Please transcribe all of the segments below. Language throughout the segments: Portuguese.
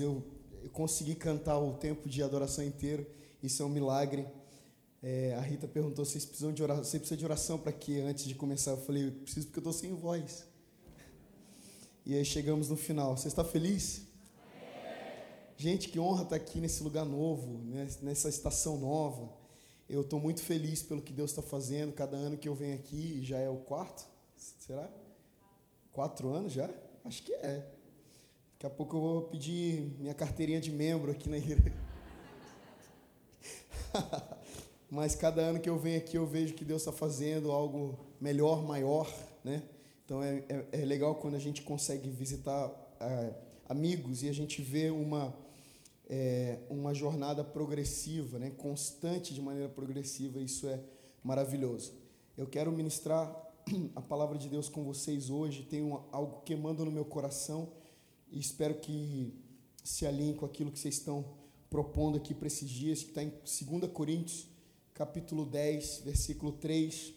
eu, eu consegui cantar o tempo de adoração inteiro. Isso é um milagre. É, a Rita perguntou se de oração. Você precisa de oração para quê? Antes de começar, eu falei, eu preciso porque eu estou sem voz. E aí chegamos no final. Você está feliz? Gente, que honra estar aqui nesse lugar novo, né? nessa estação nova. Eu estou muito feliz pelo que Deus está fazendo. Cada ano que eu venho aqui, já é o quarto? Será? Quatro anos já? Acho que é. Daqui a pouco eu vou pedir minha carteirinha de membro aqui na igreja. Mas cada ano que eu venho aqui, eu vejo que Deus está fazendo algo melhor, maior, né? Então é, é, é legal quando a gente consegue visitar é, amigos e a gente vê uma é, uma jornada progressiva, né? Constante de maneira progressiva. Isso é maravilhoso. Eu quero ministrar a palavra de Deus com vocês hoje. Tenho algo queimando no meu coração e espero que se alinhe com aquilo que vocês estão propondo aqui para esses dias, que está em 2 Coríntios, capítulo 10, versículo 3.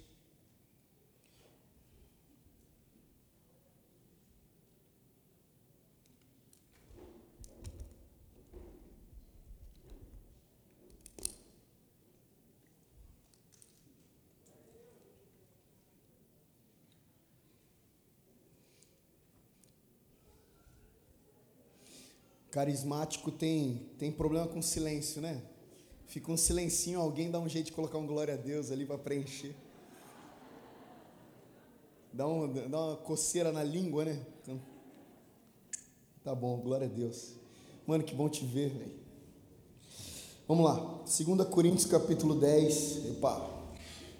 Carismático tem, tem problema com silêncio, né? Fica um silencinho, alguém dá um jeito de colocar um glória a Deus ali para preencher. Dá, um, dá uma coceira na língua, né? Então, tá bom, glória a Deus. Mano, que bom te ver, velho. Vamos lá. 2 Coríntios capítulo 10. Epa.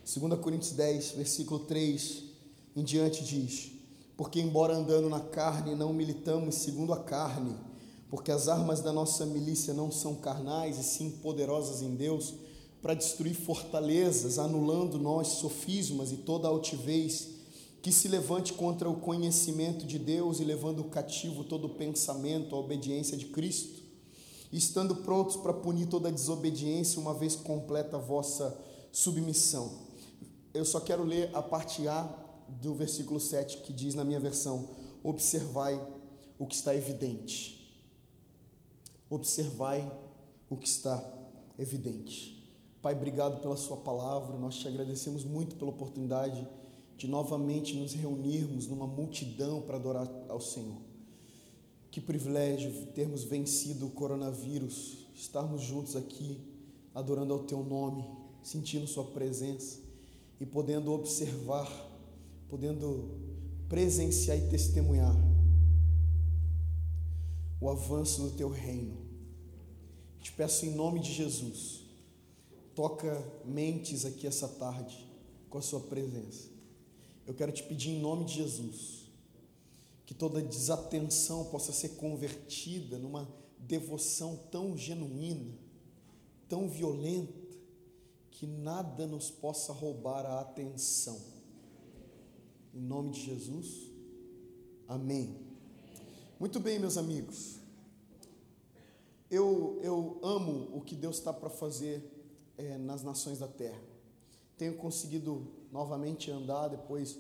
2 Coríntios 10, versículo 3 em diante diz: Porque embora andando na carne, não militamos segundo a carne, porque as armas da nossa milícia não são carnais e sim poderosas em Deus para destruir fortalezas, anulando nós sofismas e toda altivez que se levante contra o conhecimento de Deus e levando cativo todo pensamento à obediência de Cristo, estando prontos para punir toda desobediência uma vez completa a vossa submissão. Eu só quero ler a parte A do versículo 7 que diz na minha versão: Observai o que está evidente observai o que está evidente. Pai, obrigado pela Sua palavra, nós te agradecemos muito pela oportunidade de novamente nos reunirmos numa multidão para adorar ao Senhor. Que privilégio termos vencido o coronavírus, estarmos juntos aqui, adorando ao Teu nome, sentindo Sua presença e podendo observar, podendo presenciar e testemunhar o avanço do teu reino. Te peço em nome de Jesus, toca mentes aqui essa tarde com a sua presença. Eu quero te pedir em nome de Jesus que toda desatenção possa ser convertida numa devoção tão genuína, tão violenta, que nada nos possa roubar a atenção. Em nome de Jesus, amém. Muito bem, meus amigos. Eu, eu amo o que Deus está para fazer é, nas nações da terra. Tenho conseguido novamente andar depois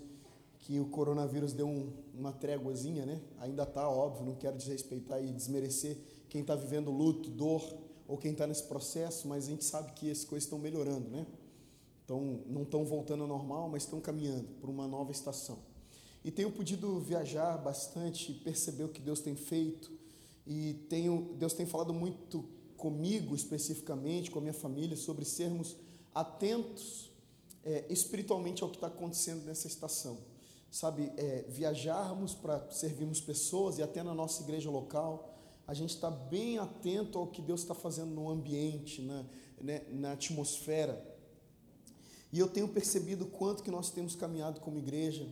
que o coronavírus deu um, uma tréguazinha, né? Ainda está, óbvio, não quero desrespeitar e desmerecer quem está vivendo luto, dor ou quem está nesse processo, mas a gente sabe que as coisas estão melhorando, né? Então, não estão voltando ao normal, mas estão caminhando por uma nova estação. E tenho podido viajar bastante, perceber o que Deus tem feito. E tenho, Deus tem falado muito comigo, especificamente, com a minha família, sobre sermos atentos é, espiritualmente ao que está acontecendo nessa estação. Sabe, é, viajarmos para servirmos pessoas e até na nossa igreja local, a gente está bem atento ao que Deus está fazendo no ambiente, na, né, na atmosfera. E eu tenho percebido quanto que nós temos caminhado como igreja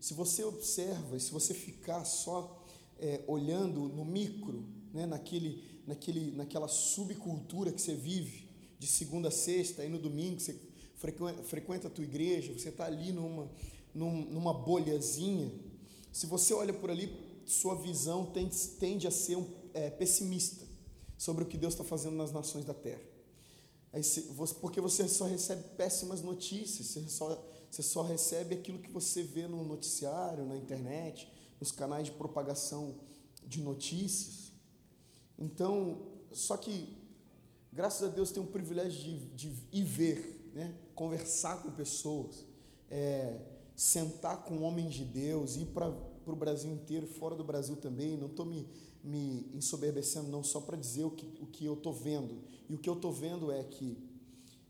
se você observa, se você ficar só é, olhando no micro, né, naquele, naquele, naquela subcultura que você vive, de segunda a sexta, aí no domingo você frequenta, a tua igreja, você está ali numa, numa bolhazinha, se você olha por ali, sua visão tende, tende a ser um, é, pessimista sobre o que Deus está fazendo nas nações da terra. Porque você só recebe péssimas notícias, você só você só recebe aquilo que você vê no noticiário, na internet, nos canais de propagação de notícias. Então, só que, graças a Deus, tem um privilégio de, de ir ver, né? conversar com pessoas, é, sentar com homens de Deus, ir para o Brasil inteiro, fora do Brasil também. Não estou me, me ensoberbecendo, não, só para dizer o que, o que eu estou vendo. E o que eu estou vendo é que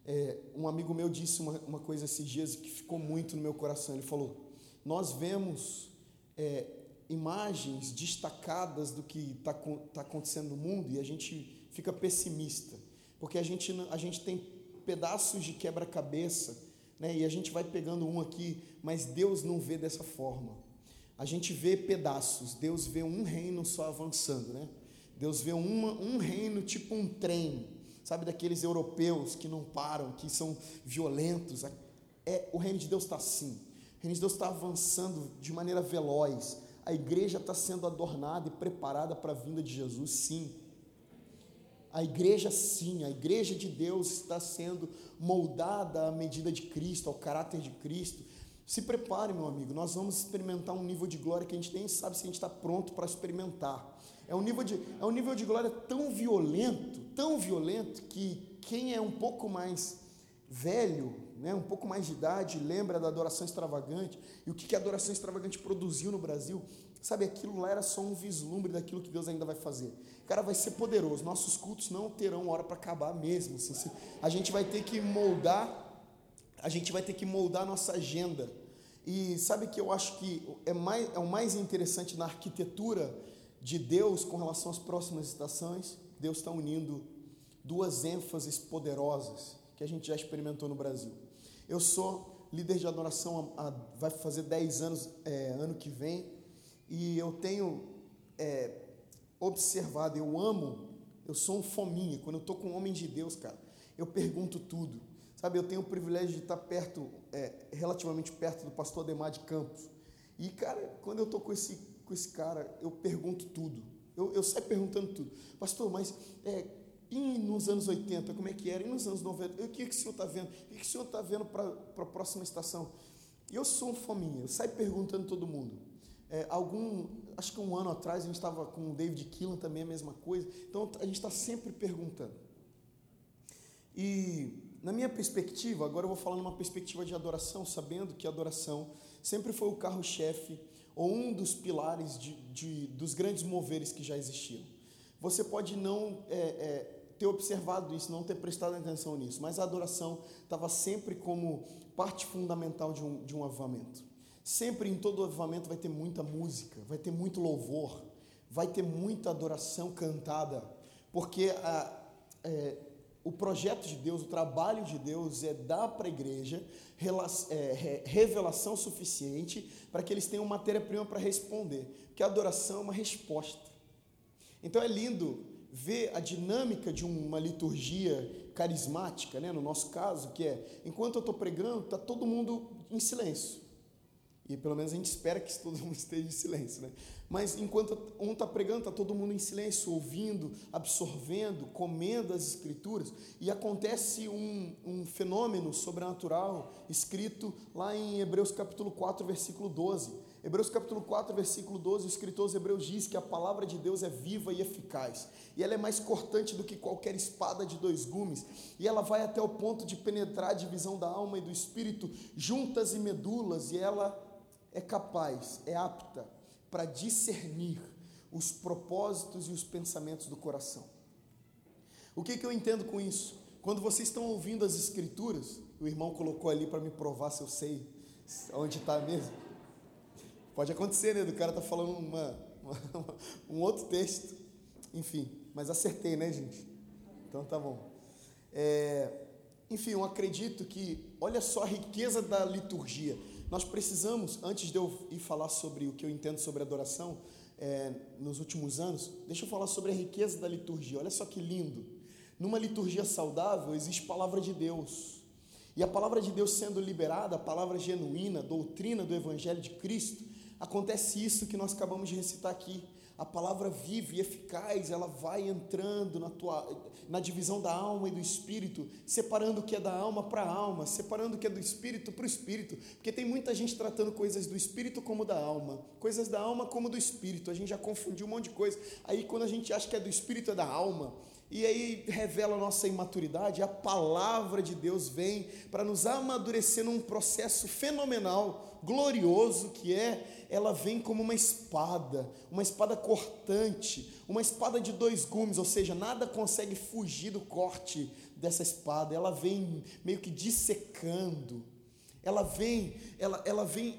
é, um amigo meu disse uma, uma coisa esses dias que ficou muito no meu coração. Ele falou: Nós vemos é, imagens destacadas do que está tá acontecendo no mundo e a gente fica pessimista, porque a gente, a gente tem pedaços de quebra-cabeça né, e a gente vai pegando um aqui, mas Deus não vê dessa forma. A gente vê pedaços, Deus vê um reino só avançando, né? Deus vê uma, um reino tipo um trem, sabe, daqueles europeus que não param, que são violentos. É, o reino de Deus está assim. O reino de Deus está avançando de maneira veloz. A igreja está sendo adornada e preparada para a vinda de Jesus, sim. A igreja, sim, a igreja de Deus está sendo moldada à medida de Cristo, ao caráter de Cristo. Se prepare, meu amigo, nós vamos experimentar um nível de glória que a gente nem sabe se a gente está pronto para experimentar. É um, nível de, é um nível de glória tão violento, tão violento, que quem é um pouco mais velho, né, um pouco mais de idade, lembra da adoração extravagante e o que, que a adoração extravagante produziu no Brasil. Sabe, aquilo lá era só um vislumbre daquilo que Deus ainda vai fazer. Cara, vai ser poderoso. Nossos cultos não terão hora para acabar mesmo. Assim, a gente vai ter que moldar, a gente vai ter que moldar a nossa agenda. E sabe que eu acho que é, mais, é o mais interessante na arquitetura de Deus com relação às próximas estações? Deus está unindo duas ênfases poderosas que a gente já experimentou no Brasil. Eu sou líder de adoração, vai fazer 10 anos, é, ano que vem, e eu tenho é, observado, eu amo, eu sou um fominha, quando eu estou com um homem de Deus, cara, eu pergunto tudo. Sabe, eu tenho o privilégio de estar perto, é, relativamente perto do pastor Ademar de Campos. E, cara, quando eu estou com esse, com esse cara, eu pergunto tudo. Eu, eu saio perguntando tudo. Pastor, mas é, e nos anos 80, como é que era? E nos anos 90? O que, que o senhor está vendo? O que, que o senhor está vendo para a próxima estação? E eu sou um fominha, eu saio perguntando todo mundo. É, algum, acho que um ano atrás a gente estava com o David Killan também a mesma coisa. Então a gente está sempre perguntando. E na minha perspectiva, agora eu vou falar numa perspectiva de adoração, sabendo que a adoração sempre foi o carro-chefe ou um dos pilares de, de, dos grandes moveres que já existiam. Você pode não é, é, ter observado isso, não ter prestado atenção nisso, mas a adoração estava sempre como parte fundamental de um, de um avivamento. Sempre em todo avivamento vai ter muita música, vai ter muito louvor, vai ter muita adoração cantada, porque a, é, o projeto de Deus, o trabalho de Deus é dar para a igreja é, revelação suficiente para que eles tenham matéria-prima para responder, porque a adoração é uma resposta. Então é lindo ver a dinâmica de uma liturgia carismática, né? no nosso caso, que é, enquanto eu estou pregando, está todo mundo em silêncio. E pelo menos a gente espera que todo mundo esteja em silêncio, né? Mas enquanto um está pregando, está todo mundo em silêncio, ouvindo, absorvendo, comendo as escrituras, e acontece um, um fenômeno sobrenatural escrito lá em Hebreus capítulo 4, versículo 12. Hebreus capítulo 4, versículo 12, o escritor aos Hebreus diz que a palavra de Deus é viva e eficaz, e ela é mais cortante do que qualquer espada de dois gumes, e ela vai até o ponto de penetrar a divisão da alma e do espírito, juntas e medulas, e ela é capaz, é apta para discernir os propósitos e os pensamentos do coração. O que, que eu entendo com isso? Quando vocês estão ouvindo as escrituras, o irmão colocou ali para me provar se eu sei onde está mesmo. Pode acontecer, né? Do cara tá falando uma, uma, um outro texto. Enfim, mas acertei, né, gente? Então tá bom. É, enfim, eu acredito que, olha só a riqueza da liturgia. Nós precisamos, antes de eu ir falar sobre o que eu entendo sobre adoração é, nos últimos anos, deixa eu falar sobre a riqueza da liturgia. Olha só que lindo. Numa liturgia saudável existe palavra de Deus. E a palavra de Deus sendo liberada, a palavra genuína, doutrina do Evangelho de Cristo, acontece isso que nós acabamos de recitar aqui. a palavra vive e eficaz, ela vai entrando na tua na divisão da alma e do espírito, separando o que é da alma para a alma, separando o que é do espírito para o espírito, porque tem muita gente tratando coisas do espírito como da alma, coisas da alma como do espírito. A gente já confundiu um monte de coisa. Aí quando a gente acha que é do espírito é da alma, e aí revela a nossa imaturidade, a palavra de Deus vem para nos amadurecer num processo fenomenal, glorioso que é, ela vem como uma espada, uma espada cortante, uma espada de dois gumes, ou seja, nada consegue fugir do corte dessa espada, ela vem meio que dissecando, ela vem, ela, ela vem,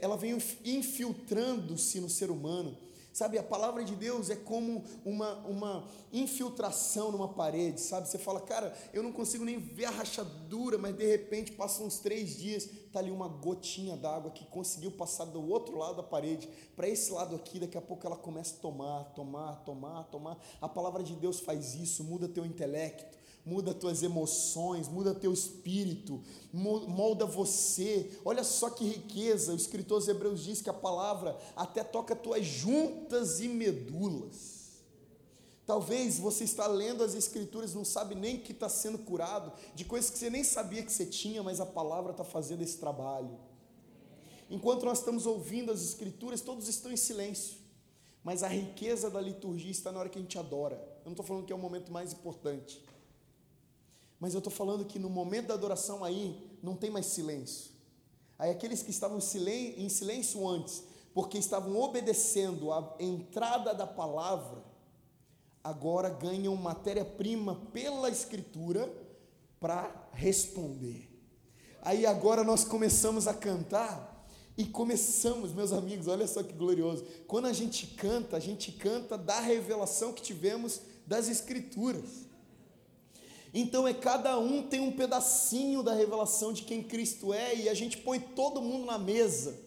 ela vem infiltrando-se no ser humano, Sabe, a palavra de Deus é como uma, uma infiltração numa parede, sabe? Você fala, cara, eu não consigo nem ver a rachadura, mas de repente passam uns três dias, tá ali uma gotinha d'água que conseguiu passar do outro lado da parede para esse lado aqui, daqui a pouco ela começa a tomar, tomar, tomar, tomar. A palavra de Deus faz isso, muda teu intelecto, muda tuas emoções, muda teu espírito, molda você. Olha só que riqueza, o escritor aos Hebreus diz que a palavra até toca tuas juntas e medulas. Talvez você está lendo as escrituras, não sabe nem que está sendo curado, de coisas que você nem sabia que você tinha, mas a palavra está fazendo esse trabalho. Enquanto nós estamos ouvindo as escrituras, todos estão em silêncio. Mas a riqueza da liturgia está na hora que a gente adora. Eu não estou falando que é o momento mais importante. Mas eu estou falando que no momento da adoração aí não tem mais silêncio. Aí aqueles que estavam em silêncio antes, porque estavam obedecendo a entrada da palavra, agora ganham matéria-prima pela Escritura para responder. Aí agora nós começamos a cantar e começamos, meus amigos, olha só que glorioso. Quando a gente canta, a gente canta da revelação que tivemos das Escrituras. Então é cada um tem um pedacinho da revelação de quem Cristo é e a gente põe todo mundo na mesa.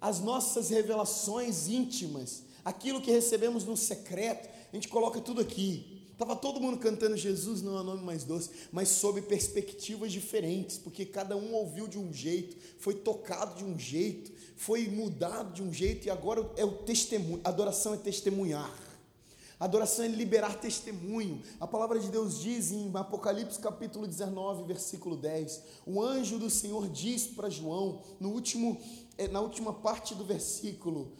As nossas revelações íntimas, aquilo que recebemos no secreto, a gente coloca tudo aqui. Estava todo mundo cantando Jesus não é nome mais doce, mas sob perspectivas diferentes, porque cada um ouviu de um jeito, foi tocado de um jeito, foi mudado de um jeito, e agora é o testemunho, adoração é testemunhar. Adoração é liberar testemunho. A palavra de Deus diz em Apocalipse capítulo 19, versículo 10. O anjo do Senhor diz para João, no último, eh, na última parte do versículo: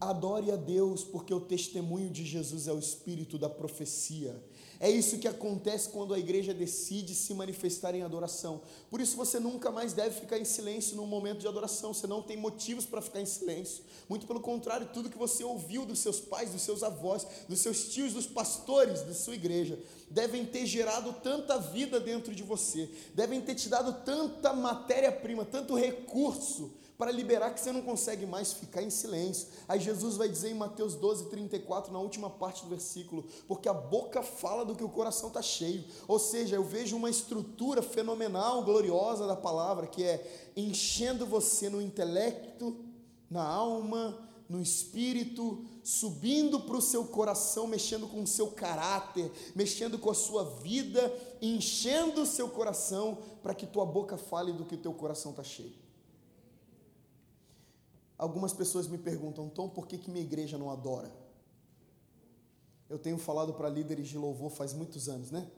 adore a Deus, porque o testemunho de Jesus é o espírito da profecia. É isso que acontece quando a igreja decide se manifestar em adoração. Por isso você nunca mais deve ficar em silêncio no momento de adoração. Você não tem motivos para ficar em silêncio. Muito pelo contrário, tudo que você ouviu dos seus pais, dos seus avós, dos seus tios, dos pastores da sua igreja, devem ter gerado tanta vida dentro de você, devem ter te dado tanta matéria-prima, tanto recurso para liberar que você não consegue mais ficar em silêncio. Aí Jesus vai dizer em Mateus 12, 34, na última parte do versículo, porque a boca fala do que o coração está cheio. Ou seja, eu vejo uma estrutura fenomenal, gloriosa da palavra, que é enchendo você no intelecto, na alma, no espírito, subindo para o seu coração, mexendo com o seu caráter, mexendo com a sua vida, enchendo o seu coração, para que tua boca fale do que o teu coração está cheio. Algumas pessoas me perguntam, Tom, por que, que minha igreja não adora? Eu tenho falado para líderes de louvor faz muitos anos, né?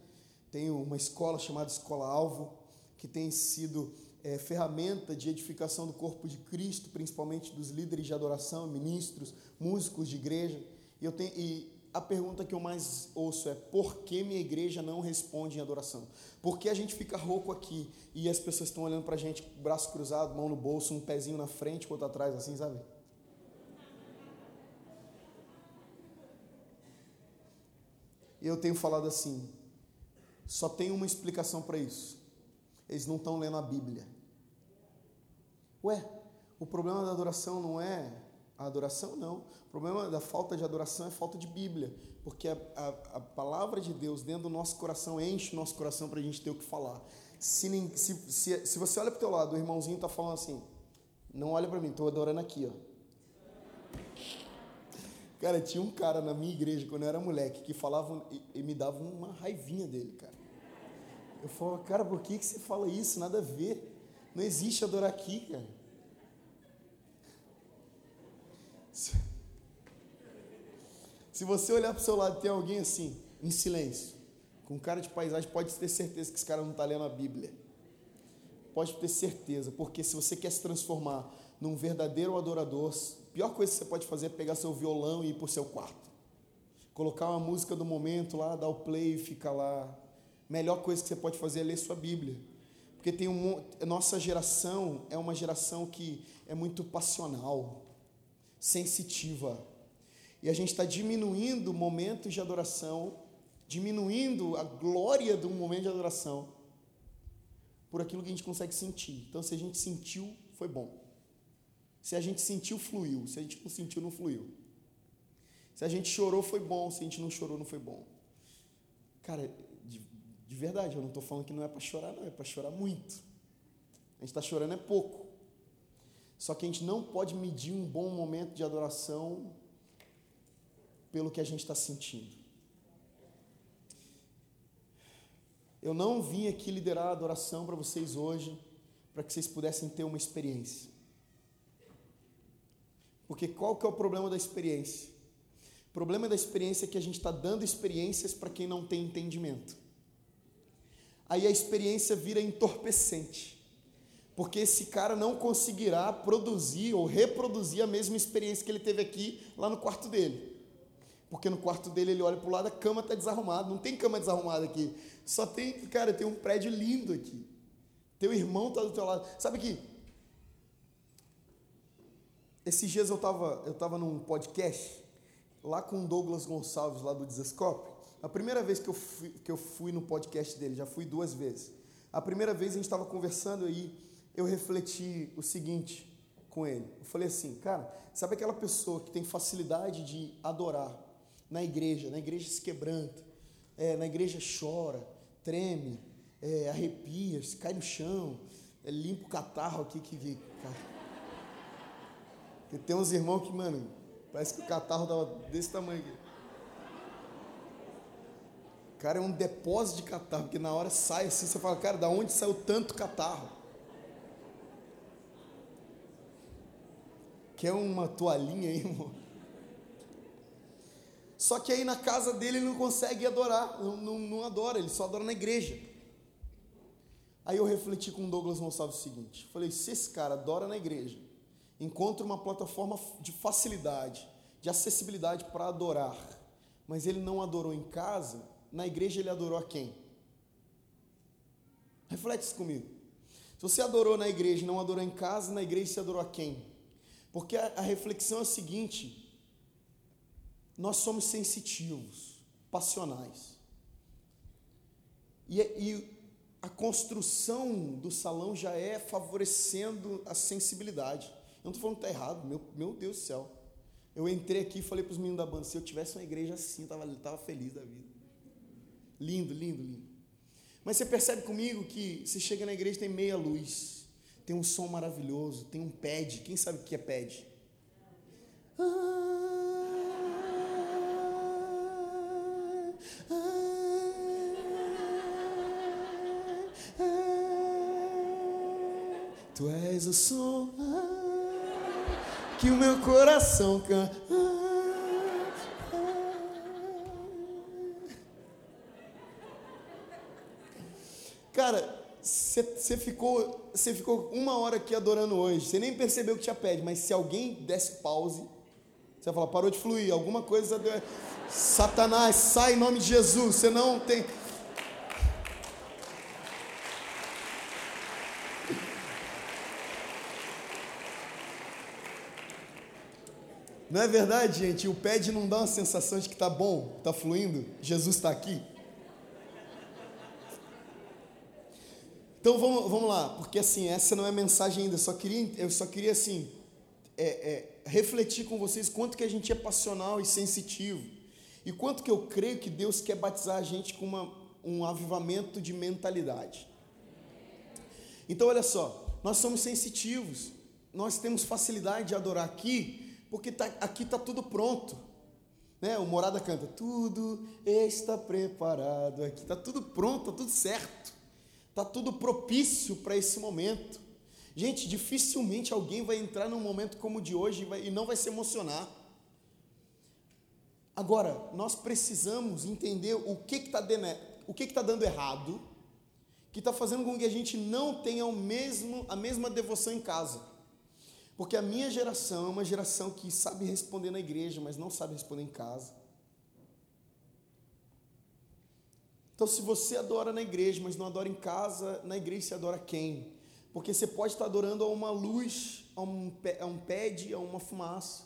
Tenho uma escola chamada Escola Alvo, que tem sido é, ferramenta de edificação do corpo de Cristo, principalmente dos líderes de adoração, ministros, músicos de igreja. E, eu tenho, e a pergunta que eu mais ouço é: por que minha igreja não responde em adoração? Por que a gente fica rouco aqui e as pessoas estão olhando para a gente, braço cruzado, mão no bolso, um pezinho na frente, outro atrás, assim, sabe? E eu tenho falado assim: só tem uma explicação para isso. Eles não estão lendo a Bíblia. Ué, o problema da adoração não é a adoração não. O problema da falta de adoração é falta de Bíblia, porque a, a, a palavra de Deus dentro do nosso coração enche o nosso coração para a gente ter o que falar. Se, se, se, se você olha para o teu lado, o irmãozinho está falando assim, não olha para mim, estou adorando aqui, ó. Cara, tinha um cara na minha igreja, quando eu era moleque, que falava e, e me dava uma raivinha dele, cara. Eu falava, cara, por que, que você fala isso? Nada a ver. Não existe adorar aqui, cara. Se você olhar para o seu lado e tem alguém assim, em silêncio, com cara de paisagem, pode ter certeza que esse cara não está lendo a Bíblia. Pode ter certeza, porque se você quer se transformar num verdadeiro adorador, a pior coisa que você pode fazer é pegar seu violão e ir para o seu quarto. Colocar uma música do momento lá, dar o play e ficar lá. Melhor coisa que você pode fazer é ler sua Bíblia. Porque tem um, nossa geração é uma geração que é muito passional, sensitiva. E a gente está diminuindo momentos de adoração diminuindo a glória do momento de adoração por aquilo que a gente consegue sentir. Então, se a gente sentiu, foi bom. Se a gente sentiu, fluiu. Se a gente não sentiu, não fluiu. Se a gente chorou, foi bom. Se a gente não chorou, não foi bom. Cara, de, de verdade, eu não estou falando que não é para chorar, não. É para chorar muito. A gente está chorando é pouco. Só que a gente não pode medir um bom momento de adoração pelo que a gente está sentindo. Eu não vim aqui liderar a adoração para vocês hoje, para que vocês pudessem ter uma experiência. Porque qual que é o problema da experiência? O problema da experiência é que a gente está dando experiências para quem não tem entendimento. Aí a experiência vira entorpecente. Porque esse cara não conseguirá produzir ou reproduzir a mesma experiência que ele teve aqui lá no quarto dele. Porque no quarto dele ele olha para o lado, a cama está desarrumada. Não tem cama desarrumada aqui. Só tem, cara, tem um prédio lindo aqui. Teu irmão está do teu lado. Sabe que esses dias eu estava eu tava num podcast lá com o Douglas Gonçalves, lá do Desescope. A primeira vez que eu, fui, que eu fui no podcast dele, já fui duas vezes. A primeira vez a gente estava conversando aí, eu refleti o seguinte com ele. Eu falei assim, cara, sabe aquela pessoa que tem facilidade de adorar na igreja? Na igreja se quebranta, é, na igreja chora, treme, é, arrepia, cai no chão, é, limpa o catarro aqui. Que, que, que tem uns irmãos que, mano, parece que o catarro tava desse tamanho aqui. Cara, é um depósito de catarro, porque na hora sai assim, você fala, cara, da onde saiu tanto catarro? Quer uma toalhinha aí, irmão? Só que aí na casa dele ele não consegue adorar, não, não, não adora, ele só adora na igreja. Aí eu refleti com o Douglas Gonçalves o seguinte: falei, se esse cara adora na igreja, encontra uma plataforma de facilidade, de acessibilidade para adorar, mas ele não adorou em casa, na igreja ele adorou a quem? Reflete isso comigo. Se você adorou na igreja e não adorou em casa, na igreja você adorou a quem? Porque a, a reflexão é a seguinte: nós somos sensitivos, passionais. E, e, a construção do salão já é favorecendo a sensibilidade. Eu não estou falando que está errado, meu, meu Deus do céu. Eu entrei aqui e falei para os meninos da banda: se eu tivesse uma igreja assim, eu estava feliz da vida. Lindo, lindo, lindo. Mas você percebe comigo que você chega na igreja tem meia luz, tem um som maravilhoso, tem um pad. Quem sabe o que é pad? Ah, Tu és o som que o meu coração canta. Cara, você ficou, ficou uma hora aqui adorando hoje. Você nem percebeu que tinha pede, mas se alguém desse pause, você vai falar, parou de fluir, alguma coisa. Satanás, sai em nome de Jesus. Você não tem. Não é verdade, gente? O pad não dá uma sensação de que está bom, está fluindo, Jesus está aqui. Então vamos, vamos lá, porque assim, essa não é mensagem ainda, eu só queria, eu só queria assim, é, é, refletir com vocês quanto que a gente é passional e sensitivo, e quanto que eu creio que Deus quer batizar a gente com uma, um avivamento de mentalidade. Então olha só, nós somos sensitivos, nós temos facilidade de adorar aqui, porque tá, aqui está tudo pronto. Né? O Morada canta, tudo está preparado aqui, está tudo pronto, está tudo certo, está tudo propício para esse momento. Gente, dificilmente alguém vai entrar num momento como o de hoje e, não vai se emocionar. Agora, nós precisamos entender o que está o que está dando errado, que está fazendo com que a gente não tenha o mesmo, a mesma devoção em casa. Porque a minha geração é uma geração que sabe responder na igreja, mas não sabe responder em casa. Então, se você adora na igreja, mas não adora em casa, na igreja você adora quem? Porque você pode estar adorando a uma luz, a um, a um pad, a uma fumaça,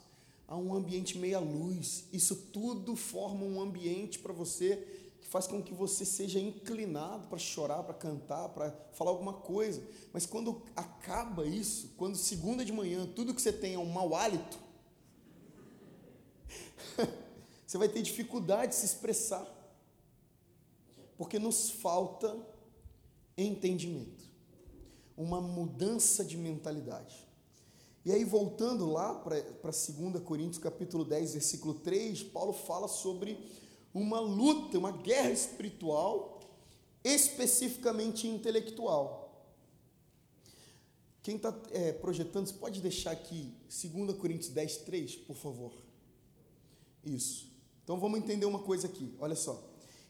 a um ambiente meia luz. Isso tudo forma um ambiente para você que faz com que você seja inclinado para chorar, para cantar, para falar alguma coisa. Mas quando acaba isso, quando segunda de manhã tudo que você tem é um mau hálito, você vai ter dificuldade de se expressar. Porque nos falta entendimento, uma mudança de mentalidade. E aí, voltando lá para 2 Coríntios capítulo 10, versículo 3, Paulo fala sobre uma luta, uma guerra espiritual, especificamente intelectual. Quem está é, projetando, você pode deixar aqui 2 Coríntios 10, 3, por favor? Isso. Então vamos entender uma coisa aqui, olha só.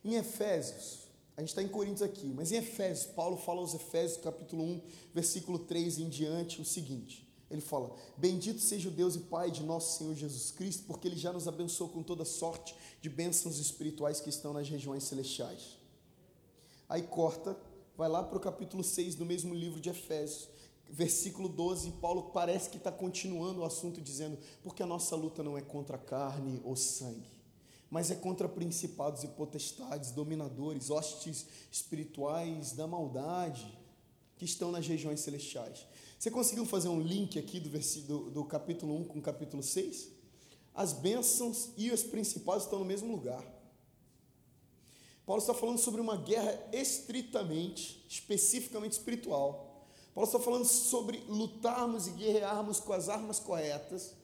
Em Efésios, a gente está em Coríntios aqui, mas em Efésios, Paulo fala aos Efésios, capítulo 1, versículo 3 em diante, o seguinte: ele fala: Bendito seja o Deus e Pai de nosso Senhor Jesus Cristo, porque Ele já nos abençoou com toda sorte de bênçãos espirituais que estão nas regiões celestiais. Aí corta, vai lá para o capítulo 6 do mesmo livro de Efésios, versículo 12. Paulo parece que está continuando o assunto, dizendo: Porque a nossa luta não é contra carne ou sangue, mas é contra principados e potestades, dominadores, hostes espirituais da maldade que estão nas regiões celestiais. Você conseguiu fazer um link aqui do, versículo, do capítulo 1 com o capítulo 6? As bênçãos e os principais estão no mesmo lugar. Paulo está falando sobre uma guerra estritamente, especificamente espiritual. Paulo está falando sobre lutarmos e guerrearmos com as armas corretas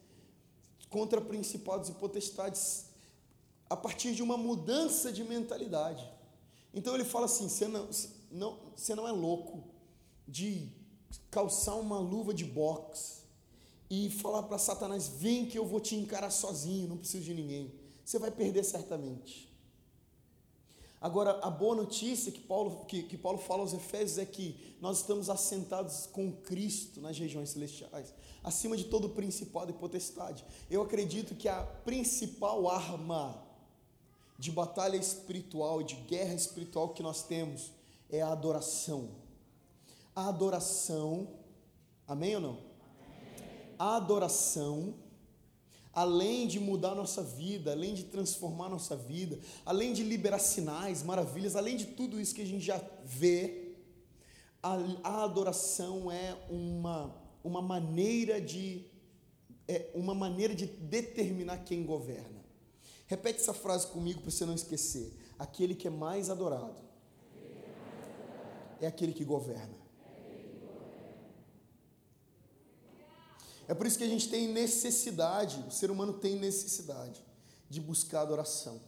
contra principados e potestades a partir de uma mudança de mentalidade. Então ele fala assim: você não, não, você não é louco de calçar uma luva de boxe e falar para Satanás: vem que eu vou te encarar sozinho, não preciso de ninguém. Você vai perder certamente. Agora, a boa notícia que Paulo, que, que Paulo fala aos Efésios é que nós estamos assentados com Cristo nas regiões celestiais, acima de todo principado e potestade. Eu acredito que a principal arma de batalha espiritual, de guerra espiritual que nós temos é a adoração a adoração, amém ou não? Amém. A adoração, além de mudar nossa vida, além de transformar nossa vida, além de liberar sinais, maravilhas, além de tudo isso que a gente já vê, a, a adoração é uma, uma maneira de é uma maneira de determinar quem governa. Repete essa frase comigo para você não esquecer. Aquele que é mais adorado é aquele que governa. É por isso que a gente tem necessidade, o ser humano tem necessidade de buscar adoração.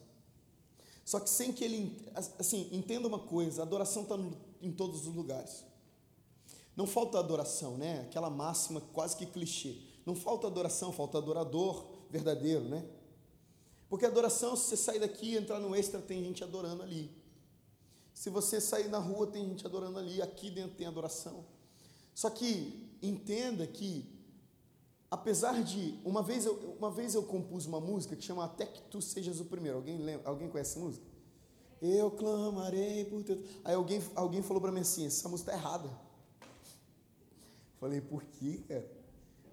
Só que sem que ele, assim, entenda uma coisa, a adoração está em todos os lugares. Não falta adoração, né? Aquela máxima quase que clichê. Não falta adoração, falta adorador verdadeiro, né? Porque adoração, se você sair daqui e entrar no extra, tem gente adorando ali. Se você sair na rua, tem gente adorando ali. Aqui dentro tem adoração. Só que entenda que apesar de uma vez eu, uma vez eu compus uma música que chama Até que tu sejas o primeiro. Alguém lembra? Alguém conhece essa música? Eu clamarei por teu. Aí alguém alguém falou para mim assim, essa música tá errada. Falei, por quê, cara?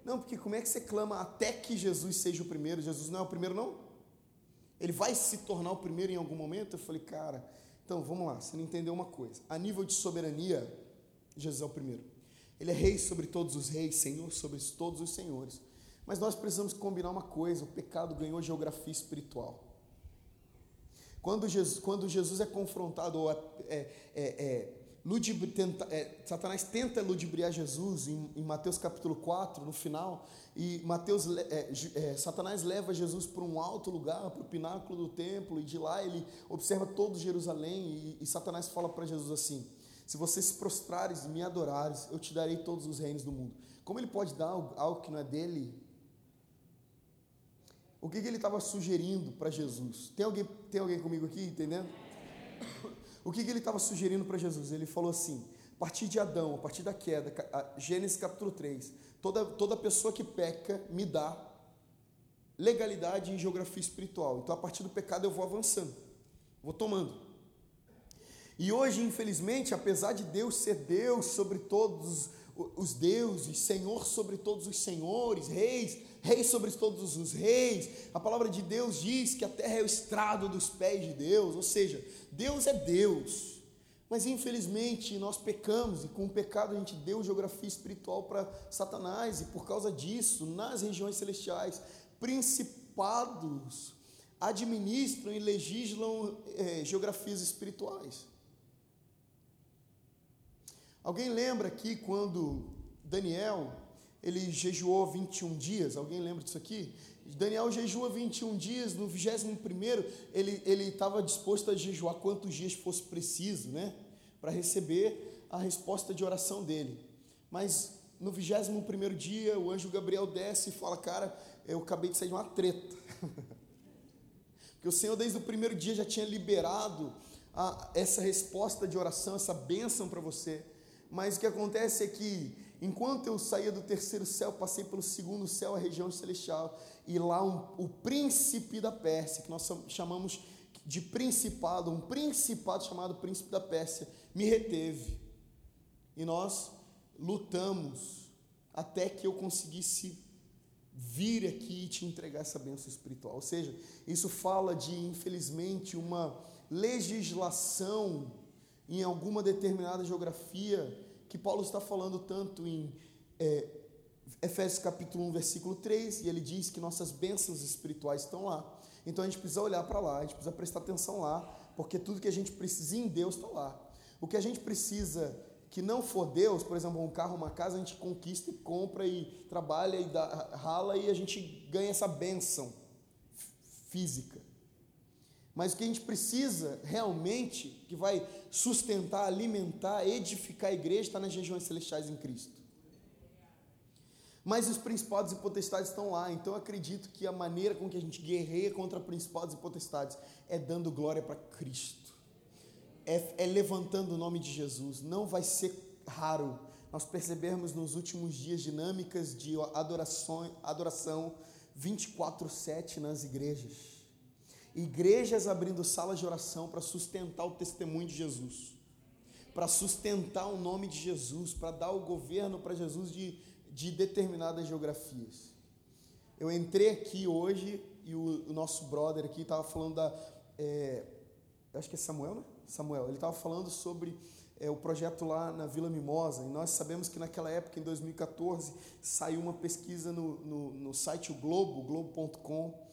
Não, porque como é que você clama até que Jesus seja o primeiro? Jesus não é o primeiro, não? Ele vai se tornar o primeiro em algum momento? Eu falei, cara, então vamos lá, você não entendeu uma coisa. A nível de soberania, Jesus é o primeiro. Ele é rei sobre todos os reis, senhor sobre todos os senhores. Mas nós precisamos combinar uma coisa: o pecado ganhou geografia espiritual. Quando Jesus, quando Jesus é confrontado, ou é, é, é, tenta, é, Satanás tenta ludibriar Jesus em, em, Mateus capítulo 4, no final, e Mateus, é, é, Satanás leva Jesus para um alto lugar, para o pináculo do templo, e de lá ele observa todo Jerusalém, e, e Satanás fala para Jesus assim: se você se prostrares e me adorares, eu te darei todos os reinos do mundo. Como ele pode dar algo que não é dele? o que, que ele estava sugerindo para Jesus? Tem alguém, tem alguém comigo aqui entendendo? O que, que ele estava sugerindo para Jesus? Ele falou assim: a partir de Adão, a partir da queda, Gênesis capítulo 3, toda, toda pessoa que peca me dá legalidade em geografia espiritual. Então, a partir do pecado, eu vou avançando, vou tomando. E hoje, infelizmente, apesar de Deus ser Deus sobre todos os deuses, Senhor sobre todos os senhores, reis, reis sobre todos os reis. A palavra de Deus diz que a terra é o estrado dos pés de Deus, ou seja, Deus é Deus. Mas infelizmente nós pecamos e com o pecado a gente deu geografia espiritual para Satanás, e por causa disso, nas regiões celestiais, principados administram e legislam é, geografias espirituais. Alguém lembra aqui quando Daniel, ele jejuou 21 dias, alguém lembra disso aqui? Daniel jejua 21 dias, no 21 ele estava disposto a jejuar quantos dias fosse preciso, né? Para receber a resposta de oração dele. Mas no 21 dia, o anjo Gabriel desce e fala: Cara, eu acabei de sair de uma treta. Porque o Senhor, desde o primeiro dia, já tinha liberado a, essa resposta de oração, essa bênção para você. Mas o que acontece é que, enquanto eu saía do terceiro céu, passei pelo segundo céu, a região celestial, e lá um, o príncipe da Pérsia, que nós chamamos de principado, um principado chamado príncipe da Pérsia, me reteve. E nós lutamos até que eu conseguisse vir aqui e te entregar essa bênção espiritual. Ou seja, isso fala de, infelizmente, uma legislação em alguma determinada geografia, que Paulo está falando tanto em é, Efésios capítulo 1, versículo 3, e ele diz que nossas bênçãos espirituais estão lá. Então a gente precisa olhar para lá, a gente precisa prestar atenção lá, porque tudo que a gente precisa em Deus está lá. O que a gente precisa que não for Deus, por exemplo, um carro, uma casa, a gente conquista e compra e trabalha e dá, rala e a gente ganha essa bênção física. Mas o que a gente precisa realmente, que vai sustentar, alimentar, edificar a igreja, está nas regiões celestiais em Cristo. Mas os principados e potestades estão lá, então eu acredito que a maneira com que a gente guerreia contra principados e potestades é dando glória para Cristo, é, é levantando o nome de Jesus. Não vai ser raro nós percebermos nos últimos dias dinâmicas de adoração, adoração 24/7 nas igrejas igrejas abrindo salas de oração para sustentar o testemunho de Jesus, para sustentar o nome de Jesus, para dar o governo para Jesus de, de determinadas geografias. Eu entrei aqui hoje e o, o nosso brother aqui estava falando da. É, acho que é Samuel, né? Samuel. Ele estava falando sobre é, o projeto lá na Vila Mimosa. E nós sabemos que naquela época, em 2014, saiu uma pesquisa no, no, no site o Globo, globo.com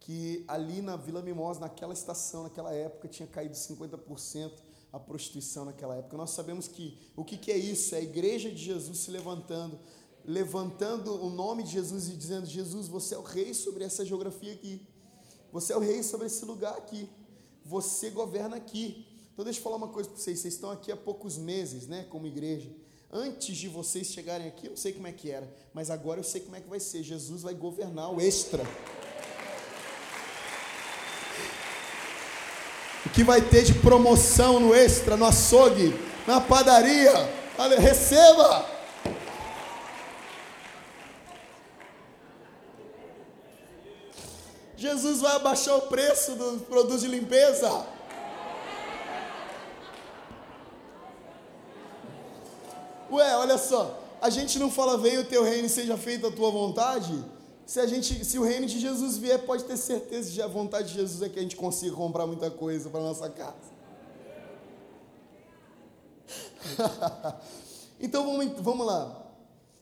que ali na Vila Mimosa, naquela estação, naquela época, tinha caído 50% a prostituição naquela época. Nós sabemos que o que, que é isso? É a igreja de Jesus se levantando, levantando o nome de Jesus e dizendo: Jesus, você é o rei sobre essa geografia aqui, você é o rei sobre esse lugar aqui, você governa aqui. Então, deixa eu falar uma coisa para vocês: vocês estão aqui há poucos meses, né, como igreja. Antes de vocês chegarem aqui, eu não sei como é que era, mas agora eu sei como é que vai ser. Jesus vai governar o extra. Que vai ter de promoção no extra, no açougue, na padaria. Receba! Jesus vai abaixar o preço dos produtos de limpeza. Ué, olha só, a gente não fala, venha o teu reino e seja feita a tua vontade? Se a gente, se o reino de Jesus vier, pode ter certeza que a vontade de Jesus é que a gente consiga comprar muita coisa para nossa casa. então vamos, vamos lá.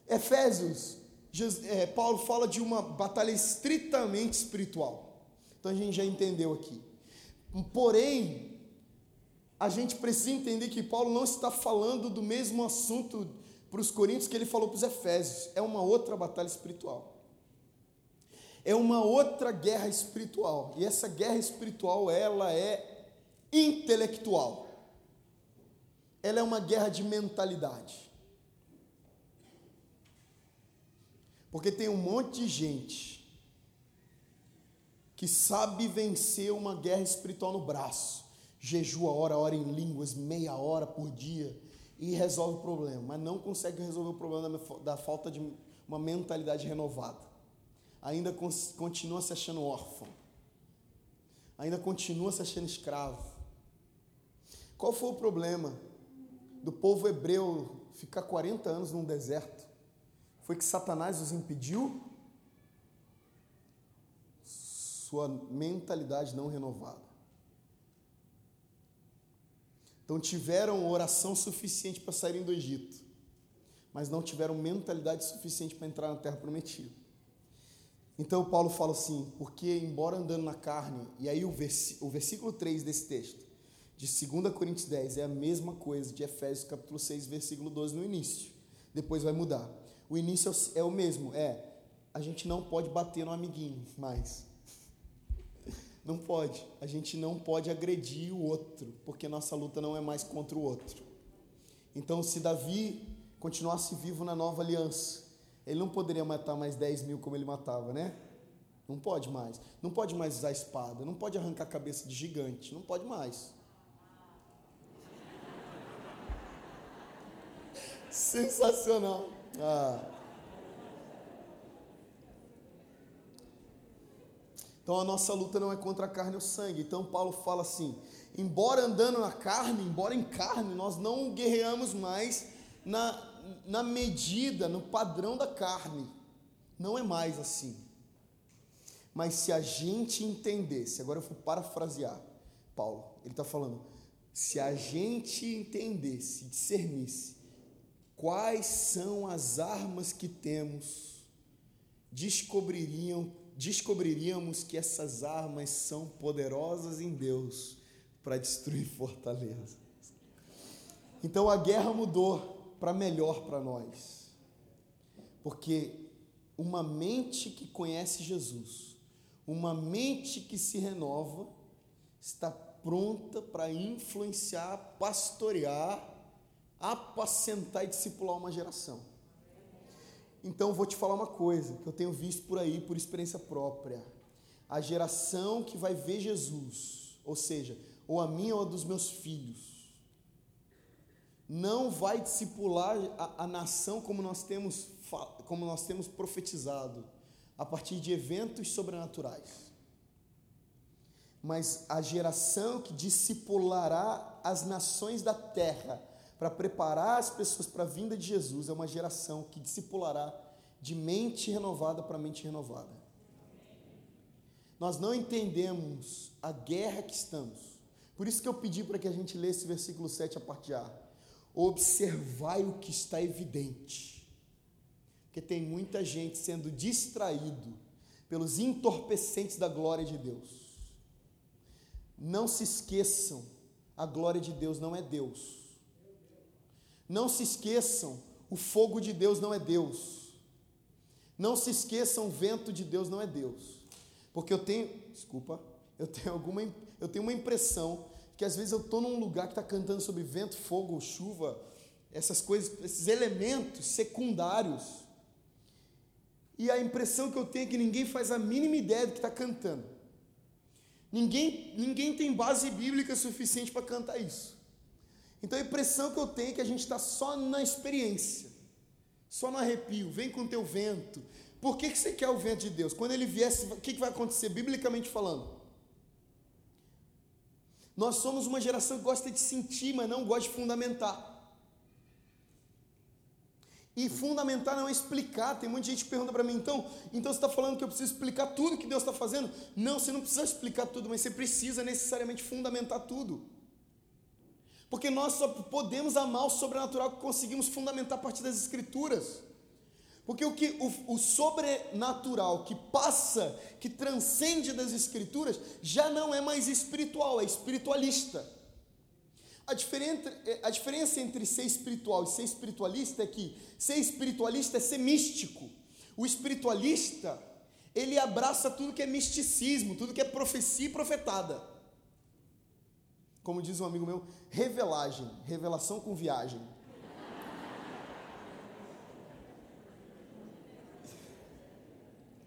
Efésios, Jesus, é, Paulo fala de uma batalha estritamente espiritual. Então a gente já entendeu aqui. Porém, a gente precisa entender que Paulo não está falando do mesmo assunto para os coríntios que ele falou para os efésios. É uma outra batalha espiritual é uma outra guerra espiritual. E essa guerra espiritual, ela é intelectual. Ela é uma guerra de mentalidade. Porque tem um monte de gente que sabe vencer uma guerra espiritual no braço, jejua hora, hora em línguas, meia hora por dia e resolve o problema, mas não consegue resolver o problema da, da falta de uma mentalidade renovada. Ainda continua se achando órfão, ainda continua se achando escravo. Qual foi o problema do povo hebreu ficar 40 anos num deserto? Foi que Satanás os impediu? Sua mentalidade não renovada. Então tiveram oração suficiente para saírem do Egito, mas não tiveram mentalidade suficiente para entrar na terra prometida. Então Paulo fala assim, porque embora andando na carne, e aí o, o versículo 3 desse texto, de 2 Coríntios 10, é a mesma coisa de Efésios capítulo 6, versículo 12 no início. Depois vai mudar. O início é o mesmo, é a gente não pode bater no amiguinho mais. Não pode. A gente não pode agredir o outro, porque nossa luta não é mais contra o outro. Então, se Davi continuasse vivo na nova aliança, ele não poderia matar mais 10 mil como ele matava, né? Não pode mais. Não pode mais usar espada. Não pode arrancar a cabeça de gigante. Não pode mais. Sensacional. Ah. Então a nossa luta não é contra a carne e o sangue. Então Paulo fala assim: embora andando na carne, embora em carne, nós não guerreamos mais na, na medida, no padrão da carne. Não é mais assim. Mas se a gente entendesse, agora eu vou parafrasear Paulo, ele está falando, se a gente entendesse, discernisse quais são as armas que temos, descobririam descobriríamos que essas armas são poderosas em Deus para destruir fortalezas. Então a guerra mudou para melhor para nós, porque uma mente que conhece Jesus, uma mente que se renova, está pronta para influenciar, pastorear, apacentar e discipular uma geração. Então, vou te falar uma coisa que eu tenho visto por aí, por experiência própria. A geração que vai ver Jesus, ou seja, ou a minha ou a dos meus filhos, não vai discipular a, a nação como nós temos como nós temos profetizado, a partir de eventos sobrenaturais. Mas a geração que discipulará as nações da terra para preparar as pessoas para a vinda de Jesus é uma geração que discipulará de mente renovada para mente renovada. Nós não entendemos a guerra que estamos. Por isso que eu pedi para que a gente lesse versículo 7 a parte A. Observai o que está evidente. Porque tem muita gente sendo distraído pelos entorpecentes da glória de Deus. Não se esqueçam, a glória de Deus não é Deus. Não se esqueçam, o fogo de Deus não é Deus. Não se esqueçam, o vento de Deus não é Deus. Porque eu tenho, desculpa, eu tenho alguma, eu tenho uma impressão que às vezes eu estou num lugar que está cantando sobre vento, fogo, chuva, essas coisas, esses elementos secundários. E a impressão que eu tenho é que ninguém faz a mínima ideia do que está cantando. Ninguém, ninguém tem base bíblica suficiente para cantar isso. Então a impressão que eu tenho é que a gente está só na experiência, só no arrepio. Vem com o teu vento. Por que, que você quer o vento de Deus? Quando ele viesse, o que, que vai acontecer, biblicamente falando? Nós somos uma geração que gosta de sentir, mas não gosta de fundamentar. E fundamentar não é explicar. Tem muita gente que pergunta para mim, então, então você está falando que eu preciso explicar tudo que Deus está fazendo? Não, você não precisa explicar tudo, mas você precisa necessariamente fundamentar tudo. Porque nós só podemos amar o sobrenatural que conseguimos fundamentar a partir das Escrituras. Porque o, que, o, o, sobrenatural que passa, que transcende das Escrituras, já não é mais espiritual, é espiritualista. A diferença, a diferença entre ser espiritual e ser espiritualista é que ser espiritualista é ser místico. O espiritualista, ele abraça tudo que é misticismo, tudo que é profecia e profetada como diz um amigo meu, revelagem, revelação com viagem.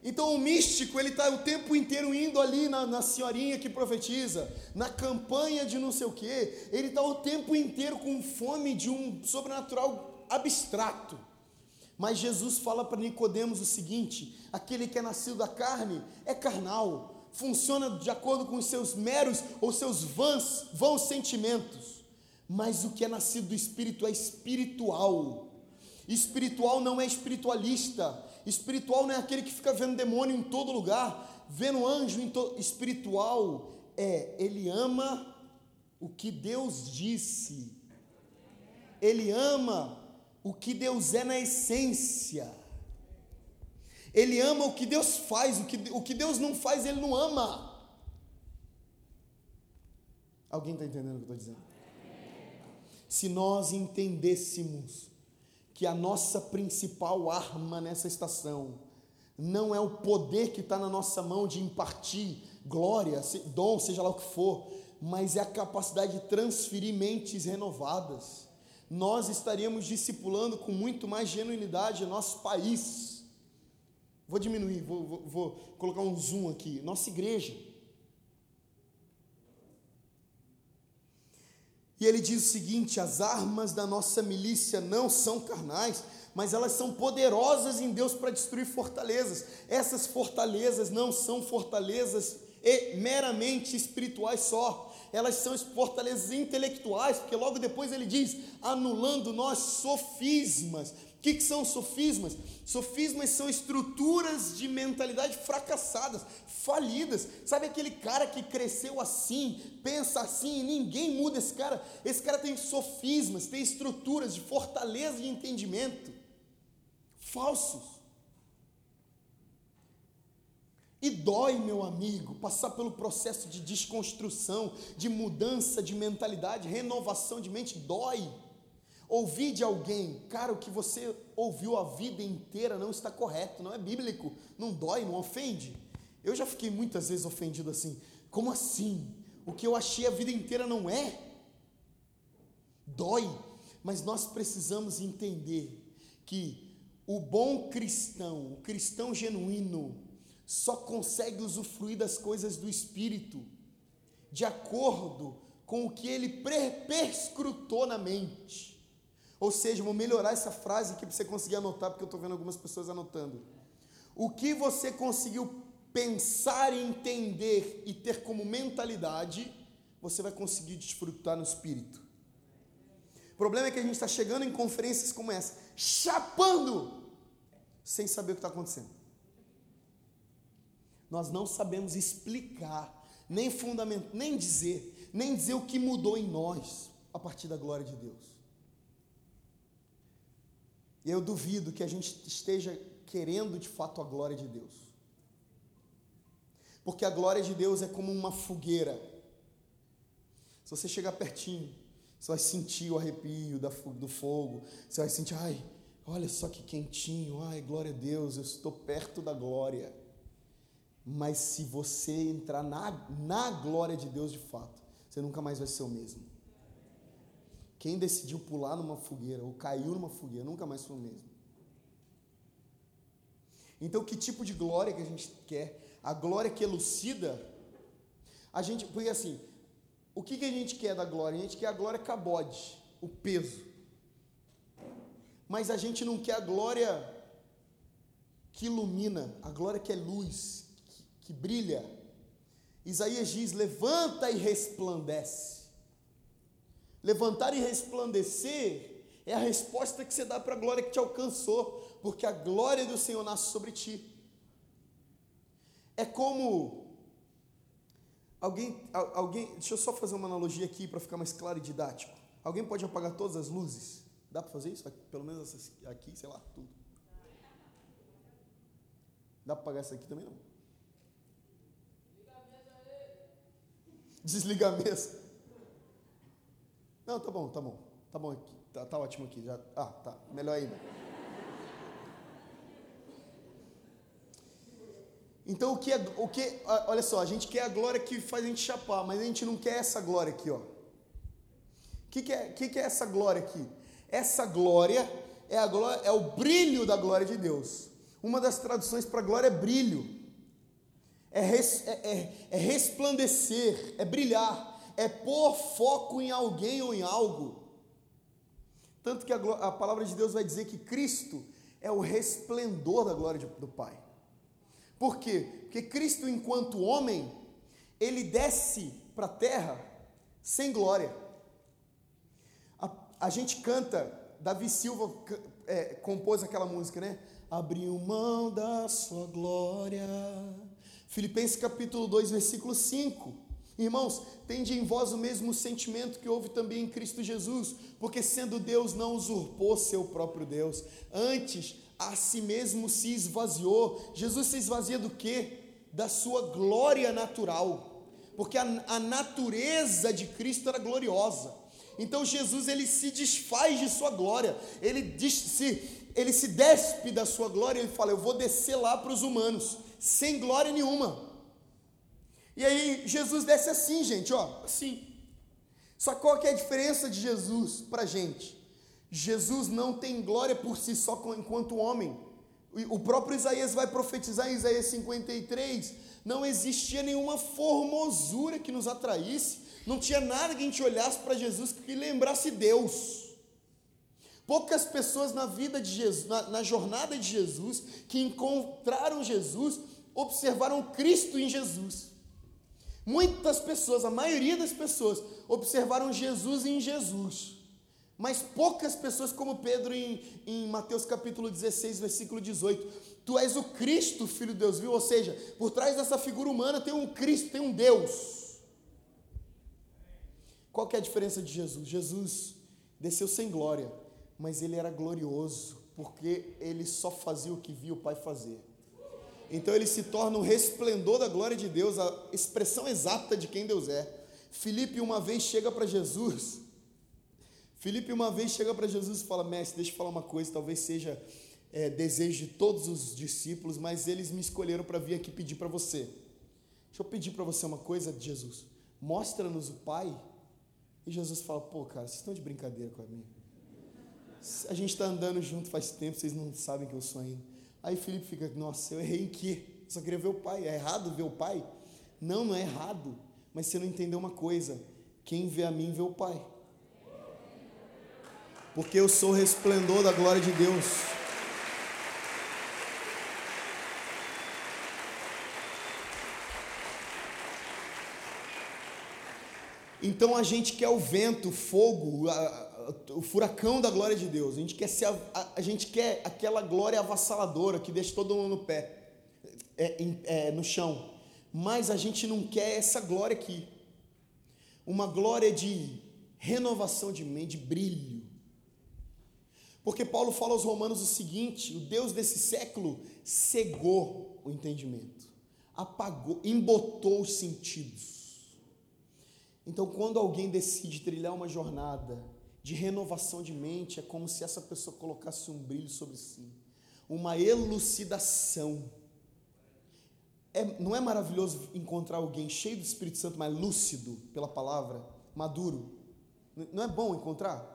Então o místico, ele está o tempo inteiro indo ali na, na, senhorinha que profetiza, na campanha de não sei o quê, ele está o tempo inteiro com fome de um sobrenatural abstrato. Mas Jesus fala para Nicodemos o seguinte: aquele que é nascido da carne é carnal, funciona de acordo com os seus meros ou seus vãs, vãos sentimentos. Mas o que é nascido do espírito é espiritual. Espiritual não é espiritualista, Espiritual não é aquele que fica vendo demônio em todo lugar, vendo anjo em todo. Espiritual é ele ama o que Deus disse. Ele ama o que Deus é na essência. Ele ama o que Deus faz, o que, o que Deus não faz, ele não ama. Alguém está entendendo o que eu estou dizendo? Se nós entendêssemos que a nossa principal arma nessa estação não é o poder que está na nossa mão de impartir glória, dom, seja lá o que for, mas é a capacidade de transferir mentes renovadas. Nós estaríamos discipulando com muito mais genuinidade nosso país. Vou diminuir, vou, vou, vou colocar um zoom aqui. Nossa igreja. E ele diz o seguinte: as armas da nossa milícia não são carnais, mas elas são poderosas em Deus para destruir fortalezas. Essas fortalezas não são fortalezas meramente espirituais só, elas são fortalezas intelectuais, porque logo depois ele diz: anulando nós sofismas o que, que são sofismas? Sofismas são estruturas de mentalidade fracassadas, falidas. Sabe aquele cara que cresceu assim, pensa assim, e ninguém muda esse cara? Esse cara tem sofismas, tem estruturas de fortaleza de entendimento falsos. E dói, meu amigo, passar pelo processo de desconstrução, de mudança de mentalidade, renovação de mente, dói. Ouvir de alguém, cara, o que você ouviu a vida inteira não está correto, não é bíblico, não dói, não ofende. Eu já fiquei muitas vezes ofendido assim. Como assim? O que eu achei a vida inteira não é? Dói, mas nós precisamos entender que o bom cristão, o cristão genuíno, só consegue usufruir das coisas do Espírito de acordo com o que ele perscrutou na mente. Ou seja, vou melhorar essa frase aqui para você conseguir anotar, porque eu estou vendo algumas pessoas anotando. O que você conseguiu pensar, entender e ter como mentalidade, você vai conseguir desfrutar no espírito. O problema é que a gente está chegando em conferências como essa, chapando, sem saber o que está acontecendo. Nós não sabemos explicar, nem fundamentar, nem dizer, nem dizer o que mudou em nós a partir da glória de Deus. E eu duvido que a gente esteja querendo de fato a glória de Deus. Porque a glória de Deus é como uma fogueira. Se você chegar pertinho, você vai sentir o arrepio do fogo, você vai sentir, ai, olha só que quentinho, ai, glória a Deus, eu estou perto da glória. Mas se você entrar na, na glória de Deus de fato, você nunca mais vai ser o mesmo. Quem decidiu pular numa fogueira ou caiu numa fogueira nunca mais foi o mesmo. Então, que tipo de glória que a gente quer? A glória que elucida, a gente, porque assim, o que, que a gente quer da glória? A gente quer a glória cabode, o peso. Mas a gente não quer a glória que ilumina, a glória que é luz, que, que brilha. Isaías diz: levanta e resplandece. Levantar e resplandecer é a resposta que você dá para a glória que te alcançou, porque a glória do Senhor nasce sobre ti. É como alguém, alguém, deixa eu só fazer uma analogia aqui para ficar mais claro e didático. Alguém pode apagar todas as luzes? Dá para fazer isso? Pelo menos aqui, sei lá, tudo. Dá para apagar essa aqui também não? Desliga a mesa. Não, tá bom, tá bom. Tá bom aqui. Tá, tá ótimo aqui. Já, ah, tá. Melhor ainda. Então o que é, o que, olha só, a gente quer a glória que faz a gente chapar, mas a gente não quer essa glória aqui, ó. O que, que, é, que, que é essa glória aqui? Essa glória é a glória, é o brilho da glória de Deus. Uma das traduções para glória é brilho, é, res, é, é, é resplandecer, é brilhar, é pôr foco em alguém ou em algo. Tanto que a, a, palavra de Deus vai dizer que Cristo é o resplendor da glória de, do Pai. Por quê? Porque Cristo, enquanto homem, ele desce para a terra sem glória. A, a gente canta, Davi Silva é, compôs aquela música, né? Abriu mão da sua glória. Filipenses capítulo 2, versículo 5. Irmãos, tende em vós o mesmo sentimento que houve também em Cristo Jesus, porque sendo Deus não usurpou seu próprio Deus, antes a si mesmo se esvaziou. Jesus se esvazia do quê? Da sua glória natural, porque a, a natureza de Cristo era gloriosa. Então Jesus ele se desfaz de sua glória, ele diz, se ele se despe da sua glória, ele fala: Eu vou descer lá para os humanos, sem glória nenhuma. E aí Jesus desce assim, gente, ó, assim. Só qual que é a diferença de Jesus para a gente? Jesus não tem glória por si só enquanto homem. O próprio Isaías vai profetizar em Isaías 53: não existia nenhuma formosura que nos atraísse, não tinha nada que a gente olhasse para Jesus que lembrasse Deus. Poucas pessoas na vida de Jesus, na, na jornada de Jesus, que encontraram Jesus, observaram Cristo em Jesus. Muitas pessoas, a maioria das pessoas, observaram Jesus em Jesus. Mas poucas pessoas, como Pedro em, em Mateus capítulo 16, versículo 18, tu és o Cristo, filho de Deus, viu? Ou seja, por trás dessa figura humana tem um Cristo, tem um Deus. Qual que é a diferença de Jesus? Jesus desceu sem glória, mas ele era glorioso, porque ele só fazia o que via o Pai fazer. Então ele se torna o resplendor da glória de Deus, a expressão exata de quem Deus é. Filipe uma vez chega para Jesus Felipe uma vez chega para Jesus e fala: Mestre, deixa eu falar uma coisa, talvez seja é, desejo de todos os discípulos, mas eles me escolheram para vir aqui pedir para você. Deixa eu pedir para você uma coisa, Jesus. Mostra-nos o Pai. E Jesus fala: Pô, cara, vocês estão de brincadeira com a mim. A gente está andando junto faz tempo, vocês não sabem que eu sou ainda. Aí Felipe fica: Nossa, eu errei em quê? Só queria ver o Pai. É errado ver o Pai? Não, não é errado. Mas você não entendeu uma coisa: quem vê a mim vê o Pai porque eu sou resplendor da glória de Deus. Então a gente quer o vento, o fogo, a, o furacão da glória de Deus. A gente quer ser a, a, gente quer aquela glória avassaladora que deixa todo mundo no pé, é, é, no chão. Mas a gente não quer essa glória aqui. Uma glória de renovação de mente, de brilho, porque Paulo fala aos Romanos o seguinte: o Deus desse século cegou o entendimento, apagou, embotou os sentidos. Então, quando alguém decide trilhar uma jornada de renovação de mente, é como se essa pessoa colocasse um brilho sobre si, uma elucidação. É, não é maravilhoso encontrar alguém cheio do Espírito Santo, mas lúcido pela palavra, maduro? Não é bom encontrar?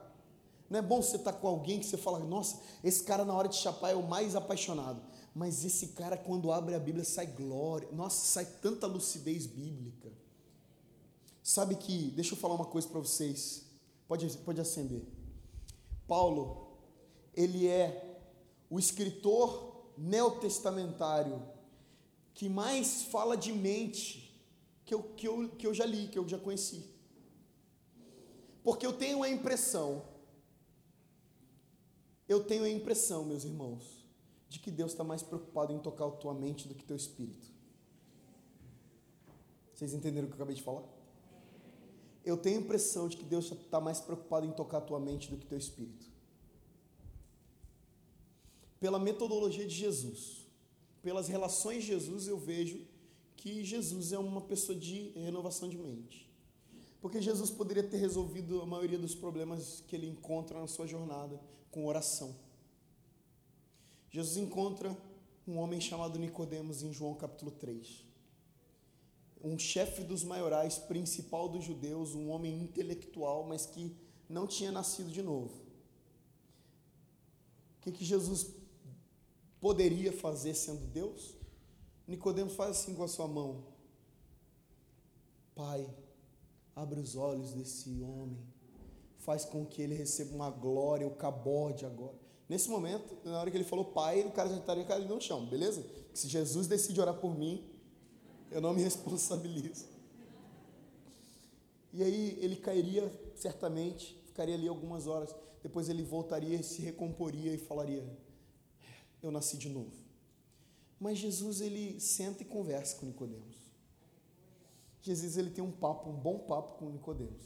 Não é bom você estar tá com alguém que você fala, nossa, esse cara na hora de chapar é o mais apaixonado. Mas esse cara, quando abre a Bíblia, sai glória. Nossa, sai tanta lucidez bíblica. Sabe que, deixa eu falar uma coisa para vocês. Pode, pode acender. Paulo, ele é o escritor neotestamentário que mais fala de mente que eu, que eu, que eu já li, que eu já conheci. Porque eu tenho a impressão eu tenho a impressão, meus irmãos, de que Deus está mais preocupado em tocar a tua mente do que teu espírito. Vocês entenderam o que eu acabei de falar? Eu tenho a impressão de que Deus está mais preocupado em tocar a tua mente do que teu espírito. Pela metodologia de Jesus, pelas relações de Jesus, eu vejo que Jesus é uma pessoa de renovação de mente. Porque Jesus poderia ter resolvido a maioria dos problemas que ele encontra na sua jornada com oração. Jesus encontra um homem chamado Nicodemos em João capítulo 3. Um chefe dos maiorais, principal dos judeus, um homem intelectual, mas que não tinha nascido de novo. O que, que Jesus poderia fazer sendo Deus? Nicodemos faz assim com a sua mão. Pai, abre os olhos desse homem, faz com que ele receba uma glória, o cabode agora. Nesse momento, na hora que ele falou pai, o cara já estaria caído no chão, beleza? Se Jesus decide orar por mim, eu não me responsabilizo. E aí ele cairia certamente, ficaria ali algumas horas. Depois ele voltaria, se recomporia e falaria: Eu nasci de novo. Mas Jesus ele senta e conversa com Nicodemos. Jesus ele tem um papo, um bom papo com Nicodemos.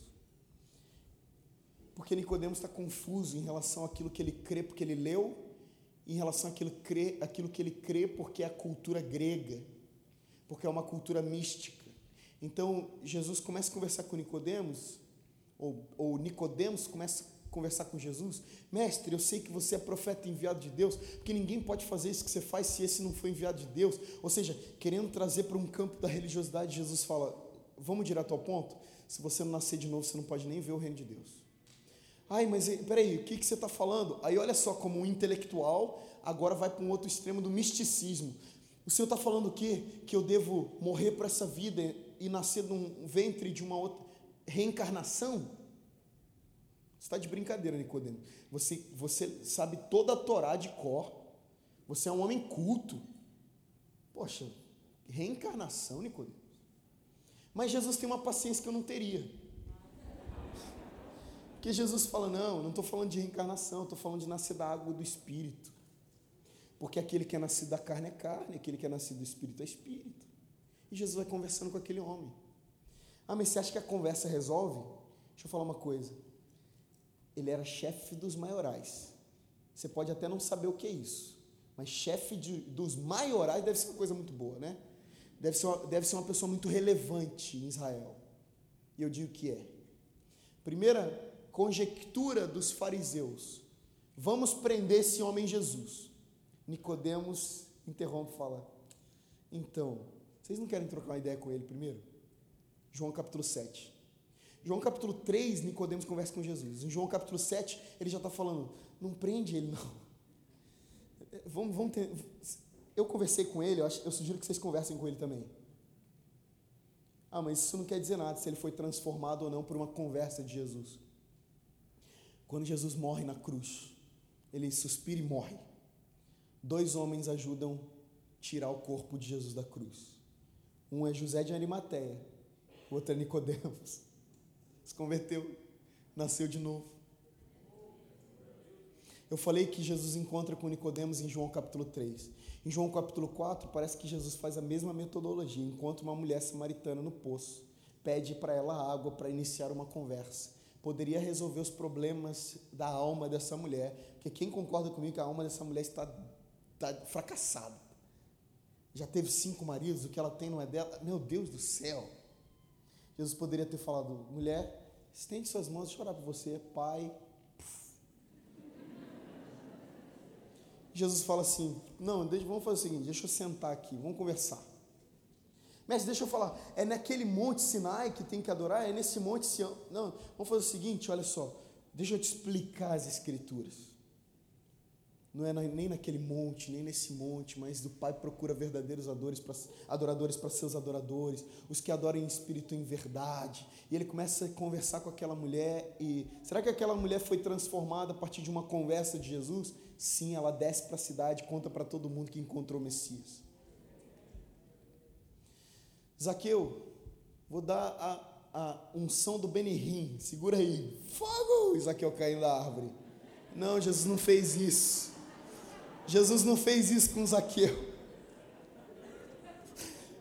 Porque Nicodemos está confuso em relação àquilo que ele crê porque ele leu, em relação àquilo, crê, àquilo que ele crê porque é a cultura grega, porque é uma cultura mística. Então Jesus começa a conversar com Nicodemos, ou, ou Nicodemos começa conversar com Jesus, mestre, eu sei que você é profeta enviado de Deus, porque ninguém pode fazer isso que você faz se esse não foi enviado de Deus. Ou seja, querendo trazer para um campo da religiosidade, Jesus fala: vamos direto ao ponto? Se você não nascer de novo, você não pode nem ver o reino de Deus. Ai, mas peraí, o que, que você está falando? Aí olha só, como um intelectual, agora vai para um outro extremo do misticismo. O Senhor está falando o quê? Que eu devo morrer para essa vida e nascer num ventre de uma outra reencarnação? Você está de brincadeira, Nicodemo. Você, você sabe toda a Torá de cor. Você é um homem culto. Poxa, reencarnação, Nicodemo. Mas Jesus tem uma paciência que eu não teria. Porque Jesus fala: não, não estou falando de reencarnação, estou falando de nascer da água do Espírito. Porque aquele que é nascido da carne é carne, aquele que é nascido do Espírito é Espírito. E Jesus vai conversando com aquele homem. Ah, mas você acha que a conversa resolve? Deixa eu falar uma coisa ele era chefe dos maiorais. Você pode até não saber o que é isso, mas chefe de, dos maiorais deve ser uma coisa muito boa, né? Deve ser, uma, deve ser uma pessoa muito relevante em Israel. E eu digo que é. Primeira conjectura dos fariseus: vamos prender esse homem Jesus. Nicodemos interrompe e fala: então, vocês não querem trocar uma ideia com ele primeiro? João capítulo 7. João capítulo 3, Nicodemos conversa com Jesus. Em João capítulo 7, ele já está falando, não prende ele, não. Vamos, vamos ter, eu conversei com ele, eu, acho, eu sugiro que vocês conversem com ele também. Ah, mas isso não quer dizer nada se ele foi transformado ou não por uma conversa de Jesus. Quando Jesus morre na cruz, ele suspira e morre. Dois homens ajudam a tirar o corpo de Jesus da cruz. Um é José de Arimateia, o outro é Nicodemos se converteu, nasceu de novo. Eu falei que Jesus encontra com Nicodemos em João capítulo 3. Em João capítulo 4, parece que Jesus faz a mesma metodologia. Encontra uma mulher samaritana no poço, pede para ela água para iniciar uma conversa. Poderia resolver os problemas da alma dessa mulher, porque quem concorda comigo que a alma dessa mulher está, fracassada? Já teve cinco maridos, o que ela tem não é dela. Meu Deus do céu! Jesus poderia ter falado, mulher, Estende suas mãos, deixa eu orar por você, Pai. Jesus fala assim: Não, deixa, vamos fazer o seguinte: deixa eu sentar aqui, vamos conversar. Mestre, deixa eu falar, é naquele monte Sinai que tem que adorar? É nesse monte Sião? Não, vamos fazer o seguinte: olha só, deixa eu te explicar as Escrituras não é nem naquele monte, nem nesse monte, mas o Pai procura verdadeiros adoradores para seus adoradores, os que adoram em espírito e em verdade. E ele começa a conversar com aquela mulher e será que aquela mulher foi transformada a partir de uma conversa de Jesus? Sim, ela desce para a cidade, conta para todo mundo que encontrou o Messias. Zaqueu, vou dar a, a unção do Benihim, segura aí, fogo! Zaqueu caindo da árvore. Não, Jesus não fez isso. Jesus não fez isso com Zaqueu.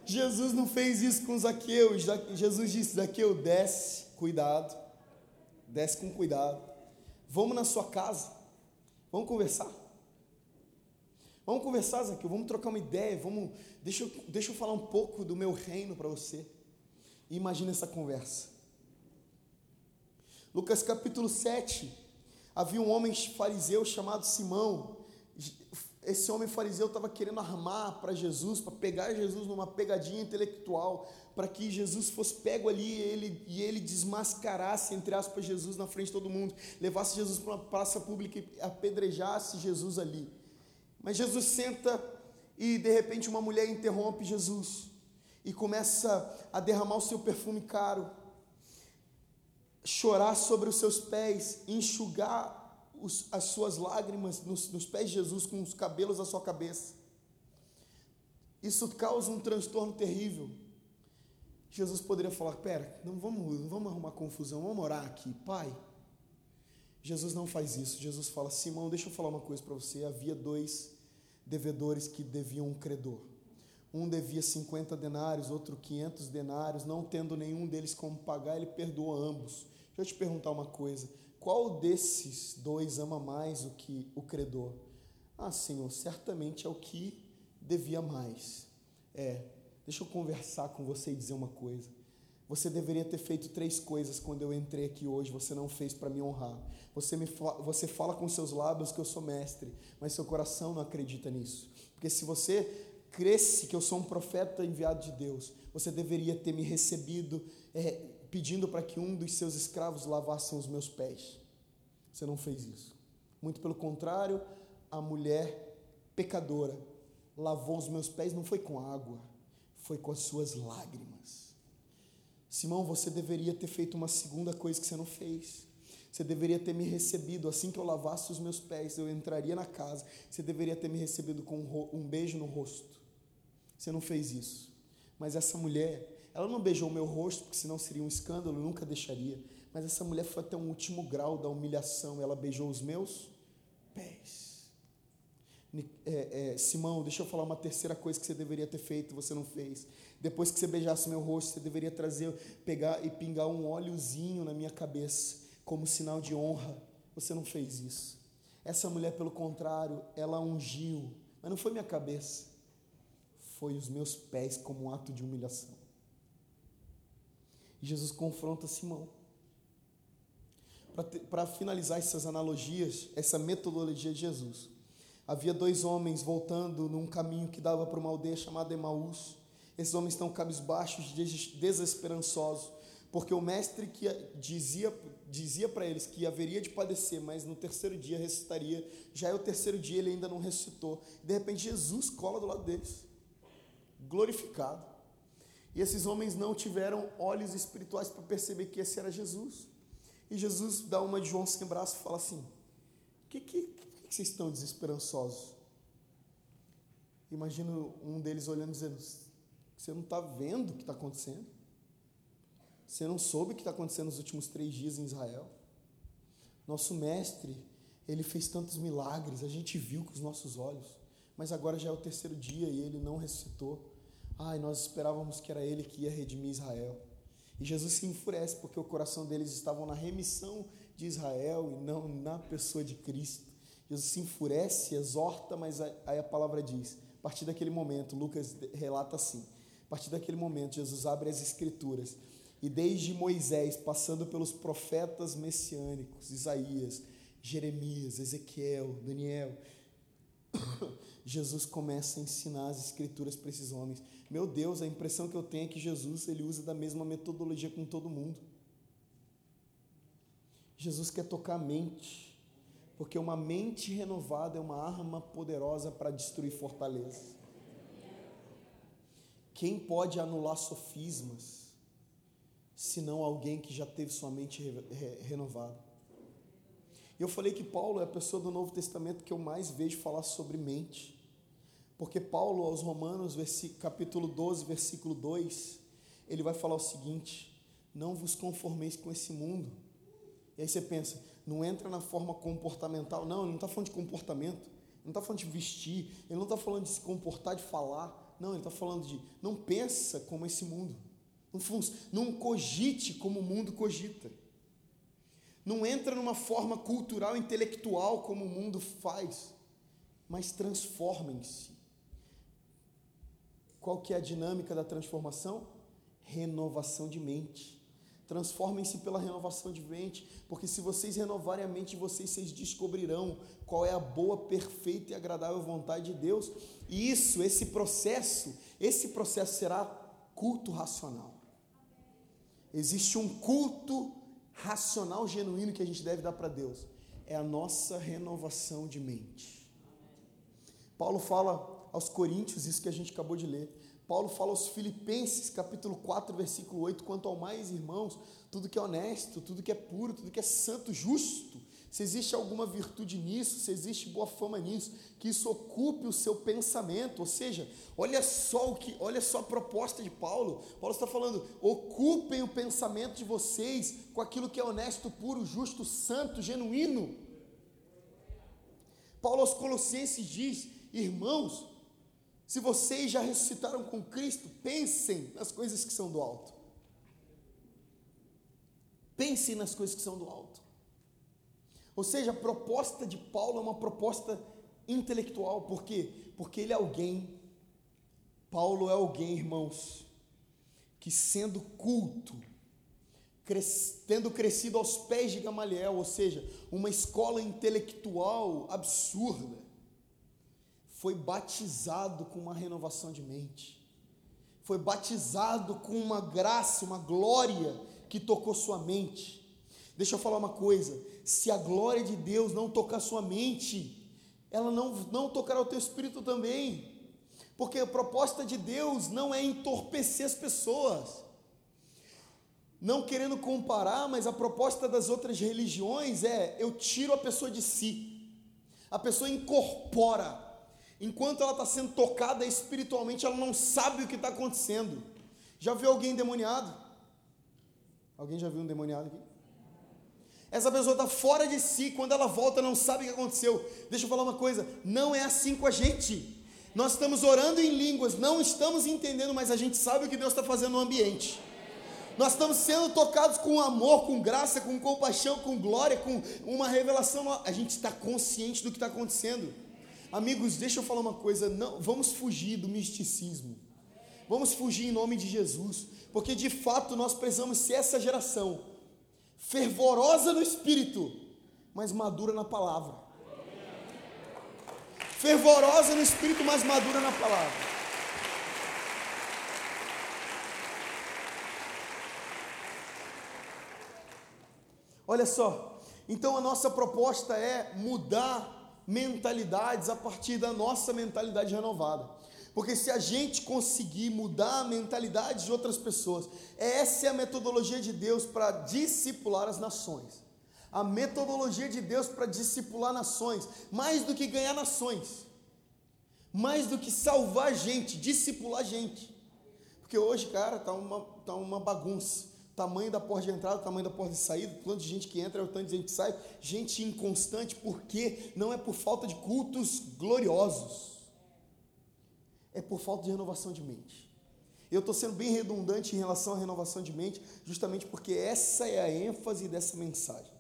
Jesus não fez isso com Zaqueu. Jesus disse: Zaqueu, desce, cuidado, desce com cuidado. Vamos na sua casa, vamos conversar. Vamos conversar, Zaqueu, vamos trocar uma ideia, vamos, deixa, eu, deixa eu falar um pouco do meu reino para você. Imagina essa conversa. Lucas capítulo 7, havia um homem fariseu chamado Simão, esse homem fariseu estava querendo armar para Jesus, para pegar Jesus numa pegadinha intelectual, para que Jesus fosse pego ali e ele, e ele desmascarasse, entre aspas, Jesus na frente de todo mundo, levasse Jesus para uma praça pública e apedrejasse Jesus ali. Mas Jesus senta e de repente uma mulher interrompe Jesus e começa a derramar o seu perfume caro, chorar sobre os seus pés, enxugar os, as suas lágrimas nos, nos pés de Jesus com os cabelos da sua cabeça. Isso causa um transtorno terrível. Jesus poderia falar: Pera, não vamos, não vamos arrumar confusão, vamos orar aqui, Pai. Jesus não faz isso. Jesus fala: Simão, deixa eu falar uma coisa para você. Havia dois devedores que deviam um credor. Um devia 50 denários, outro 500 denários. Não tendo nenhum deles como pagar, ele perdoou ambos. Deixa eu te perguntar uma coisa: qual desses dois ama mais o que o credor? Ah, Senhor, certamente é o que devia mais. É, deixa eu conversar com você e dizer uma coisa. Você deveria ter feito três coisas quando eu entrei aqui hoje, você não fez para me honrar. Você, me você fala com seus lábios que eu sou mestre, mas seu coração não acredita nisso. Porque se você cresce que eu sou um profeta enviado de Deus, você deveria ter me recebido é, pedindo para que um dos seus escravos lavassem os meus pés. Você não fez isso. Muito pelo contrário, a mulher pecadora lavou os meus pés, não foi com água, foi com as suas lágrimas. Simão, você deveria ter feito uma segunda coisa que você não fez. Você deveria ter me recebido assim que eu lavasse os meus pés, eu entraria na casa. Você deveria ter me recebido com um beijo no rosto. Você não fez isso. Mas essa mulher, ela não beijou o meu rosto, porque senão seria um escândalo, eu nunca deixaria. Mas essa mulher foi até um último grau da humilhação, ela beijou os meus pés. É, é, Simão, deixa eu falar uma terceira coisa que você deveria ter feito, você não fez. Depois que você beijasse meu rosto, você deveria trazer, pegar e pingar um óleozinho na minha cabeça, como sinal de honra. Você não fez isso. Essa mulher, pelo contrário, ela ungiu, mas não foi minha cabeça, foi os meus pés como um ato de humilhação. E Jesus confronta Simão. Para finalizar essas analogias, essa metodologia de Jesus, havia dois homens voltando num caminho que dava para uma aldeia chamada Emaús. Esses homens estão cabisbaixos, desesperançosos, porque o mestre que dizia dizia para eles que haveria de padecer, mas no terceiro dia ressuscitaria. Já é o terceiro dia, ele ainda não ressuscitou. De repente, Jesus cola do lado deles, glorificado. E esses homens não tiveram olhos espirituais para perceber que esse era Jesus. E Jesus dá uma de João sem braço e fala assim: que, que, que vocês estão desesperançosos? Imagino um deles olhando e dizendo: Você não está vendo o que está acontecendo? Você não soube o que está acontecendo nos últimos três dias em Israel? Nosso mestre, ele fez tantos milagres, a gente viu com os nossos olhos, mas agora já é o terceiro dia e ele não ressuscitou. Ai, nós esperávamos que era ele que ia redimir Israel. E Jesus se enfurece porque o coração deles estava na remissão de Israel e não na pessoa de Cristo. Jesus se enfurece, exorta, mas aí a palavra diz: a partir daquele momento, Lucas relata assim: a partir daquele momento, Jesus abre as Escrituras e desde Moisés, passando pelos profetas messiânicos, Isaías, Jeremias, Ezequiel, Daniel, Jesus começa a ensinar as escrituras para esses homens. Meu Deus, a impressão que eu tenho é que Jesus ele usa da mesma metodologia com todo mundo. Jesus quer tocar a mente, porque uma mente renovada é uma arma poderosa para destruir fortalezas. Quem pode anular sofismas, senão alguém que já teve sua mente re re renovada? Eu falei que Paulo é a pessoa do Novo Testamento que eu mais vejo falar sobre mente. Porque Paulo, aos Romanos, capítulo 12, versículo 2, ele vai falar o seguinte: Não vos conformeis com esse mundo. E aí você pensa, não entra na forma comportamental. Não, ele não está falando de comportamento, ele não está falando de vestir, ele não está falando de se comportar, de falar. Não, ele está falando de não pensa como esse mundo. Não, não cogite como o mundo cogita. Não entra numa forma cultural, intelectual como o mundo faz, mas transformem-se. Qual que é a dinâmica da transformação? Renovação de mente. Transformem-se pela renovação de mente, porque se vocês renovarem a mente vocês, vocês descobrirão qual é a boa, perfeita e agradável vontade de Deus. E isso, esse processo, esse processo será culto racional. Existe um culto racional genuíno que a gente deve dar para Deus. É a nossa renovação de mente. Paulo fala aos Coríntios, isso que a gente acabou de ler. Paulo fala aos Filipenses, capítulo 4, versículo 8: quanto ao mais, irmãos, tudo que é honesto, tudo que é puro, tudo que é santo, justo, se existe alguma virtude nisso, se existe boa fama nisso, que isso ocupe o seu pensamento. Ou seja, olha só o que, olha só a proposta de Paulo. Paulo está falando: ocupem o pensamento de vocês com aquilo que é honesto, puro, justo, santo, genuíno. Paulo aos Colossenses diz: irmãos, se vocês já ressuscitaram com Cristo, pensem nas coisas que são do alto. Pensem nas coisas que são do alto. Ou seja, a proposta de Paulo é uma proposta intelectual, por quê? Porque ele é alguém, Paulo é alguém, irmãos, que sendo culto, tendo crescido aos pés de Gamaliel, ou seja, uma escola intelectual absurda, foi batizado com uma renovação de mente, foi batizado com uma graça, uma glória que tocou sua mente. Deixa eu falar uma coisa: se a glória de Deus não tocar sua mente, ela não, não tocará o teu espírito também, porque a proposta de Deus não é entorpecer as pessoas. Não querendo comparar, mas a proposta das outras religiões é: eu tiro a pessoa de si, a pessoa incorpora Enquanto ela está sendo tocada espiritualmente, ela não sabe o que está acontecendo. Já viu alguém endemoniado? Alguém já viu um demoniado aqui? Essa pessoa está fora de si, quando ela volta, não sabe o que aconteceu. Deixa eu falar uma coisa: não é assim com a gente. Nós estamos orando em línguas, não estamos entendendo, mas a gente sabe o que Deus está fazendo no ambiente. Nós estamos sendo tocados com amor, com graça, com compaixão, com glória, com uma revelação. A gente está consciente do que está acontecendo. Amigos, deixa eu falar uma coisa, não, vamos fugir do misticismo. Vamos fugir em nome de Jesus, porque de fato nós precisamos ser essa geração fervorosa no espírito, mas madura na palavra. Fervorosa no espírito, mas madura na palavra. Olha só, então a nossa proposta é mudar mentalidades a partir da nossa mentalidade renovada. Porque se a gente conseguir mudar a mentalidade de outras pessoas, essa é a metodologia de Deus para discipular as nações. A metodologia de Deus para discipular nações, mais do que ganhar nações, mais do que salvar gente, discipular gente. Porque hoje, cara, tá uma, tá uma bagunça tamanho da porta de entrada, tamanho da porta de saída, o tanto de gente que entra, o tanto de gente que sai, gente inconstante, porque não é por falta de cultos gloriosos, é por falta de renovação de mente. Eu estou sendo bem redundante em relação à renovação de mente, justamente porque essa é a ênfase dessa mensagem.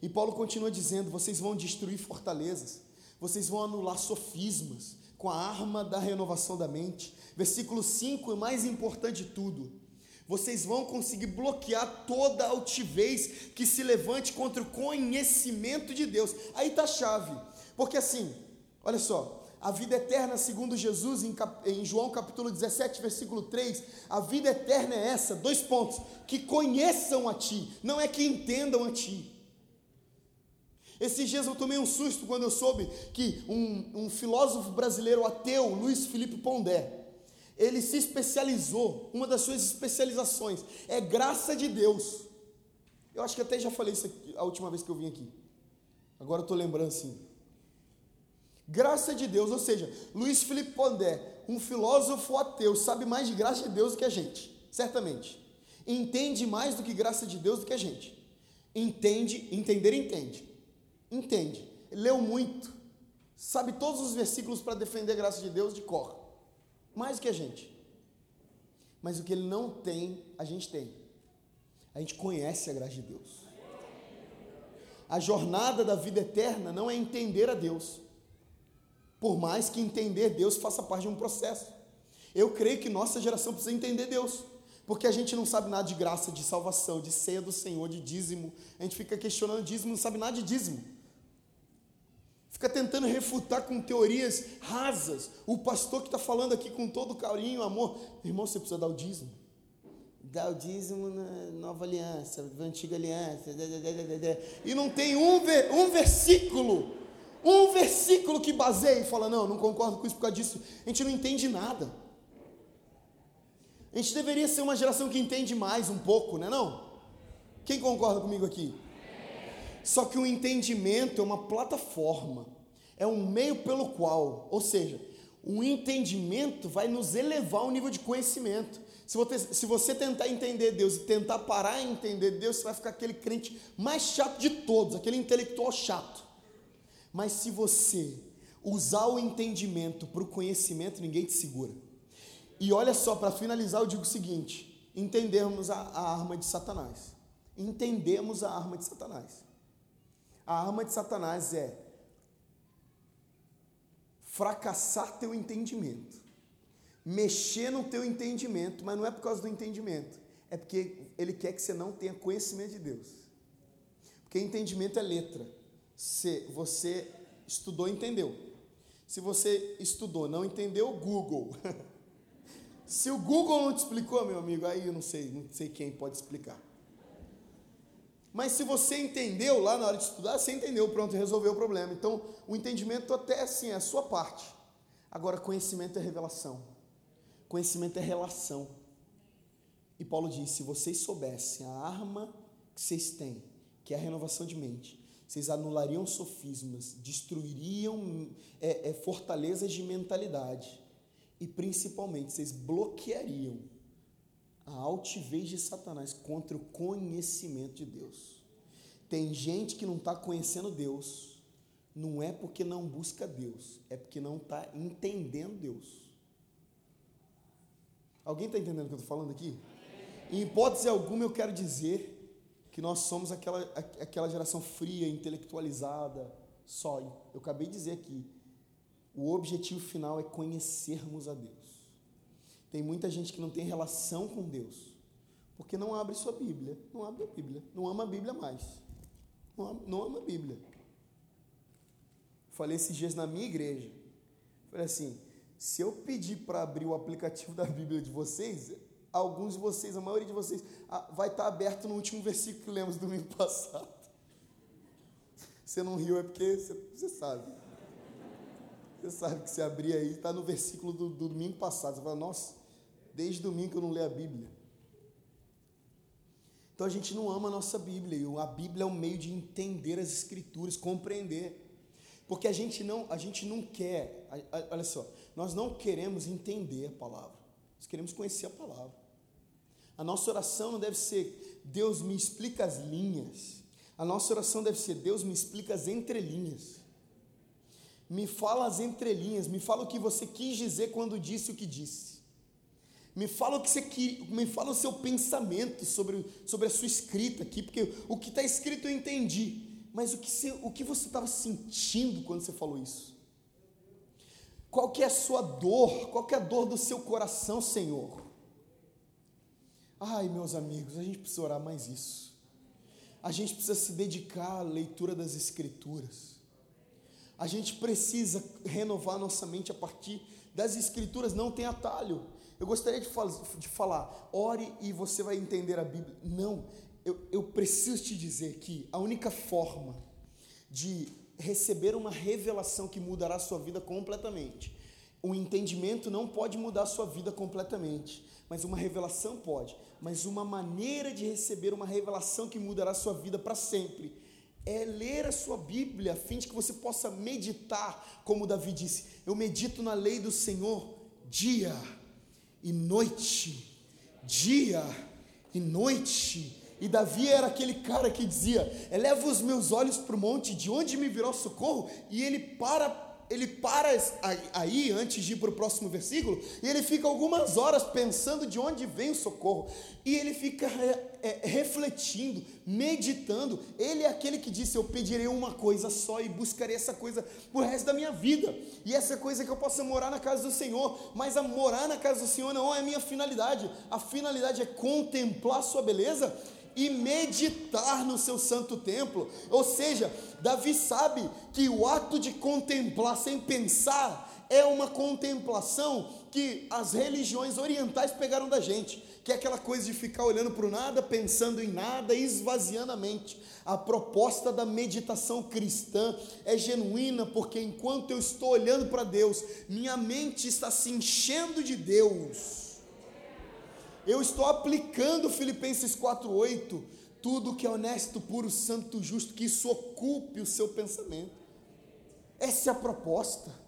E Paulo continua dizendo: vocês vão destruir fortalezas, vocês vão anular sofismas com a arma da renovação da mente. Versículo 5, é mais importante de tudo vocês vão conseguir bloquear toda altivez que se levante contra o conhecimento de Deus. Aí está a chave. Porque assim, olha só, a vida eterna, segundo Jesus, em, cap, em, João capítulo 17, versículo 3, a vida eterna é essa, dois pontos, que conheçam a Ti, não é que entendam a Ti. Esses dias eu tomei um susto quando eu soube que um, um filósofo brasileiro ateu, Luiz Felipe Pondé, ele se especializou, uma das suas especializações é graça de Deus. Eu acho que até já falei isso aqui, a última vez que eu vim aqui. Agora eu estou lembrando assim. Graça de Deus, ou seja, Luiz Felipe Pondé, um filósofo ateu, sabe mais de graça de Deus do que a gente, certamente. Entende mais do que graça de Deus do que a gente. Entende, entender, entende. Entende. Leu muito. Sabe todos os versículos para defender a graça de Deus de cor mais do que a gente. Mas o que ele não tem, a gente tem. A gente conhece a graça de Deus. A jornada da vida eterna não é entender a Deus. Por mais que entender Deus faça parte de um processo. Eu creio que nossa geração precisa entender Deus. Porque a gente não sabe nada de graça, de salvação, de ceia do Senhor, de dízimo. A gente fica questionando dízimo, não sabe nada de dízimo fica tentando refutar com teorias rasas. O pastor que está falando aqui com todo carinho, amor, irmão, você precisa dar o dízimo. Dá o dízimo na nova aliança, na antiga aliança. E não tem um, um versículo, um versículo que baseia e fala: não, não concordo com isso por causa disso. A gente não entende nada. A gente deveria ser uma geração que entende mais um pouco, né? Não? Quem concorda comigo aqui? Só que o entendimento é uma plataforma, é um meio pelo qual, ou seja, o entendimento vai nos elevar ao nível de conhecimento. Se você, tentar entender Deus e tentar parar em entender Deus, você vai ficar aquele crente mais chato de todos, aquele intelectual chato. Mas se você usar o entendimento para o conhecimento, ninguém te segura. E olha só, para finalizar, eu digo o seguinte: entendermos a, a arma de Satanás. Entendemos a arma de Satanás. A arma de Satanás é fracassar teu entendimento, mexer no teu entendimento, mas não é por causa do entendimento, é porque ele quer que você não tenha conhecimento de Deus. Porque entendimento é letra. Se você estudou, entendeu. Se você estudou, não entendeu, Google. Se o Google não te explicou, meu amigo, aí eu não sei, não sei quem pode explicar. Mas se você entendeu lá na hora de estudar, você entendeu, pronto, resolveu o problema. Então, o entendimento até assim é a sua parte. Agora, conhecimento é revelação. Conhecimento é relação. E Paulo diz: se vocês soubessem a arma que vocês têm, que é a renovação de mente, vocês anulariam sofismas, destruiriam é, é, fortalezas de mentalidade e principalmente vocês bloqueariam a altivez de Satanás contra o conhecimento de Deus. Tem gente que não está conhecendo Deus, não é porque não busca Deus, é porque não está entendendo Deus. Alguém está entendendo o que eu estou falando aqui? Em hipótese alguma, eu quero dizer que nós somos aquela, aquela geração fria, intelectualizada, só. Eu acabei de dizer aqui, o objetivo final é conhecermos a Deus. Tem muita gente que não tem relação com Deus, porque não abre sua Bíblia, não abre a Bíblia, não ama a Bíblia mais. Não ama, não ama a Bíblia. Falei esses dias na minha igreja. Falei assim: se eu pedir para abrir o aplicativo da Bíblia de vocês, alguns de vocês, a maioria de vocês, ah, vai estar aberto no último versículo que lemos domingo passado. Você não riu é porque você sabe. Você sabe que se abrir aí, está no versículo do, do domingo passado. Você fala, nossa, Desde domingo que eu não leio a Bíblia. Então a gente não ama a nossa Bíblia. E a Bíblia é um meio de entender as Escrituras, compreender. Porque a gente não, a gente não quer, olha só, nós não queremos entender a palavra. Nós queremos conhecer a palavra. A nossa oração não deve ser Deus me explica as linhas. A nossa oração deve ser Deus me explica as entrelinhas. Me fala as entrelinhas, me fala o que você quis dizer quando disse o que disse. Me fala o que você me fala o seu pensamento sobre, sobre a sua escrita aqui, porque o que está escrito eu entendi. Mas o que, você, o que você estava sentindo quando você falou isso? Qual que é a sua dor? Qual que é a dor do seu coração, Senhor? Ai, meus amigos, a gente precisa orar mais isso. A gente precisa se dedicar à leitura das Escrituras. A gente precisa renovar nossa mente a partir das Escrituras, não tem atalho. Eu gostaria de, fal de falar, ore e você vai entender a Bíblia. Não, eu, eu preciso te dizer que a única forma de receber uma revelação que mudará a sua vida completamente. O entendimento não pode mudar a sua vida completamente, mas uma revelação pode. Mas uma maneira de receber uma revelação que mudará a sua vida para sempre é ler a sua Bíblia, a fim de que você possa meditar, como Davi disse: Eu medito na lei do Senhor dia e noite, dia e noite. E Davi era aquele cara que dizia: Eleva os meus olhos para o monte, de onde me virá o socorro? E ele para ele para aí antes de ir para o próximo versículo e ele fica algumas horas pensando de onde vem o socorro e ele fica é, é, refletindo, meditando. Ele é aquele que disse: Eu pedirei uma coisa só e buscarei essa coisa o resto da minha vida, e essa coisa é que eu possa morar na casa do Senhor. Mas a morar na casa do Senhor não é a minha finalidade, a finalidade é contemplar Sua beleza e meditar no seu santo templo. Ou seja, Davi sabe que o ato de contemplar sem pensar é uma contemplação que as religiões orientais pegaram da gente, que é aquela coisa de ficar olhando para o nada, pensando em nada, esvaziando a mente. A proposta da meditação cristã é genuína, porque enquanto eu estou olhando para Deus, minha mente está se enchendo de Deus. Eu estou aplicando Filipenses 4:8, tudo que é honesto, puro, santo, justo, que isso ocupe o seu pensamento. Essa é a proposta.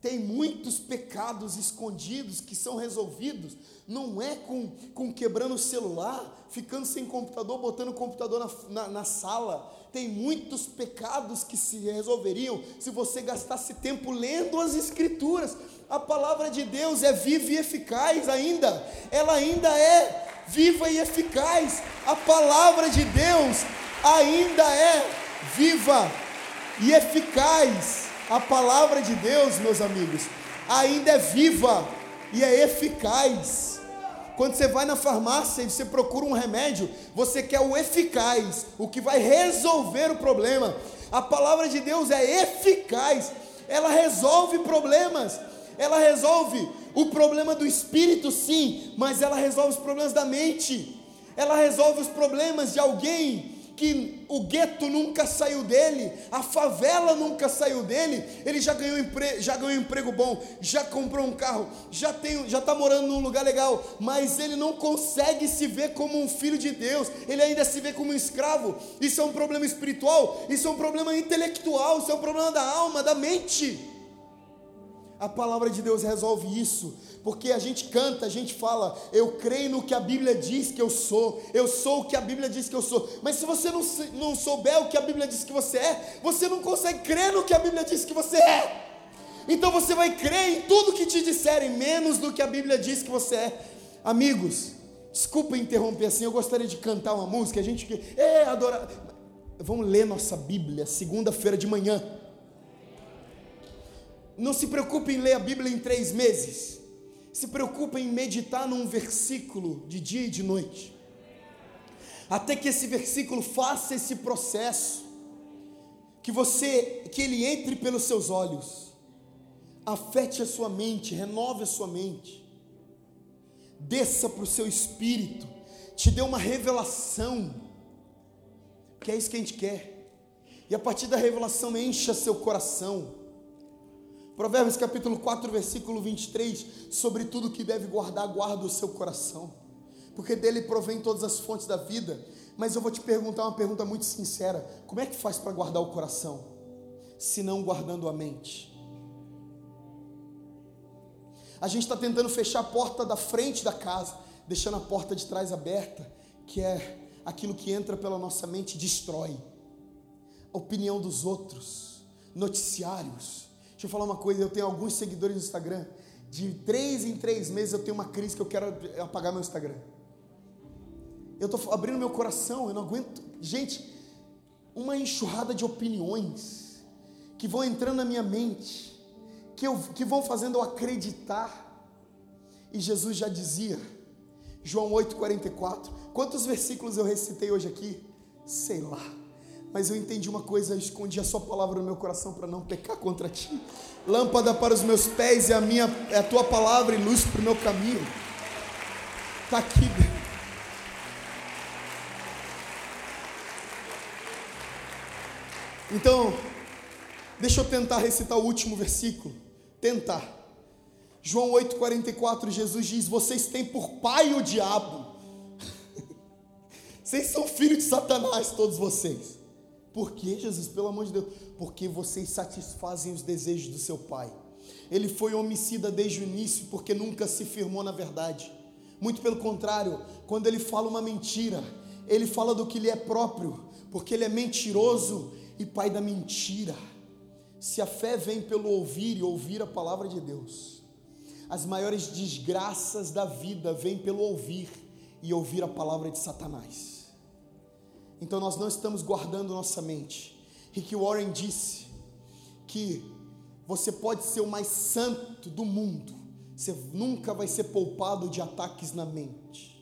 Tem muitos pecados escondidos que são resolvidos, não é com, com quebrando o celular, ficando sem computador, botando o computador na, na, na sala. Tem muitos pecados que se resolveriam se você gastasse tempo lendo as Escrituras. A palavra de Deus é viva e eficaz ainda, ela ainda é viva e eficaz. A palavra de Deus ainda é viva e eficaz. A palavra de Deus, meus amigos, ainda é viva e é eficaz. Quando você vai na farmácia e você procura um remédio, você quer o eficaz, o que vai resolver o problema. A palavra de Deus é eficaz, ela resolve problemas, ela resolve o problema do espírito, sim, mas ela resolve os problemas da mente, ela resolve os problemas de alguém que o gueto nunca saiu dele, a favela nunca saiu dele, ele já ganhou, empre já ganhou um emprego bom, já comprou um carro, já já está morando num lugar legal, mas ele não consegue se ver como um filho de Deus, ele ainda se vê como um escravo. Isso é um problema espiritual, isso é um problema intelectual, isso é um problema da alma, da mente. A palavra de Deus resolve isso, porque a gente canta, a gente fala, eu creio no que a Bíblia diz que eu sou, eu sou o que a Bíblia diz que eu sou, mas se você não, não souber o que a Bíblia diz que você é, você não consegue crer no que a Bíblia diz que você é. Então você vai crer em tudo que te disserem, menos do que a Bíblia diz que você é. Amigos, desculpa interromper assim, eu gostaria de cantar uma música, a gente que é adorar. Vamos ler nossa Bíblia segunda-feira de manhã. Não se preocupe em ler a Bíblia em três meses. Se preocupe em meditar num versículo de dia e de noite. Até que esse versículo faça esse processo. Que você, que ele entre pelos seus olhos. Afete a sua mente, renove a sua mente. Desça para o seu espírito. Te dê uma revelação. Que é isso que a gente quer. E a partir da revelação encha seu coração Provérbios capítulo 4, versículo 23, sobre tudo que deve guardar, guarda o seu coração, porque dele provém todas as fontes da vida. Mas eu vou te perguntar uma pergunta muito sincera: como é que faz para guardar o coração, se não guardando a mente? A gente está tentando fechar a porta da frente da casa, deixando a porta de trás aberta, que é aquilo que entra pela nossa mente e destrói. A opinião dos outros, noticiários, Deixa eu falar uma coisa, eu tenho alguns seguidores no Instagram. De três em três meses eu tenho uma crise que eu quero apagar meu Instagram. Eu estou abrindo meu coração, eu não aguento. Gente, uma enxurrada de opiniões que vão entrando na minha mente, que, eu, que vão fazendo eu acreditar. E Jesus já dizia, João 8,44. Quantos versículos eu recitei hoje aqui? Sei lá mas eu entendi uma coisa, escondi a sua palavra no meu coração para não pecar contra ti. Lâmpada para os meus pés é a minha, é a tua palavra e luz para o meu caminho. Está aqui. Então, deixa eu tentar recitar o último versículo. Tentar. João 8,44, Jesus diz: Vocês têm por pai o diabo. Vocês são filhos de Satanás, todos vocês. Por que, Jesus? Pelo amor de Deus. Porque vocês satisfazem os desejos do seu pai. Ele foi homicida desde o início porque nunca se firmou na verdade. Muito pelo contrário, quando ele fala uma mentira, ele fala do que lhe é próprio, porque ele é mentiroso e pai da mentira. Se a fé vem pelo ouvir e ouvir a palavra de Deus, as maiores desgraças da vida vêm pelo ouvir e ouvir a palavra de Satanás. Então nós não estamos guardando nossa mente. Rick Warren disse que você pode ser o mais santo do mundo, você nunca vai ser poupado de ataques na mente.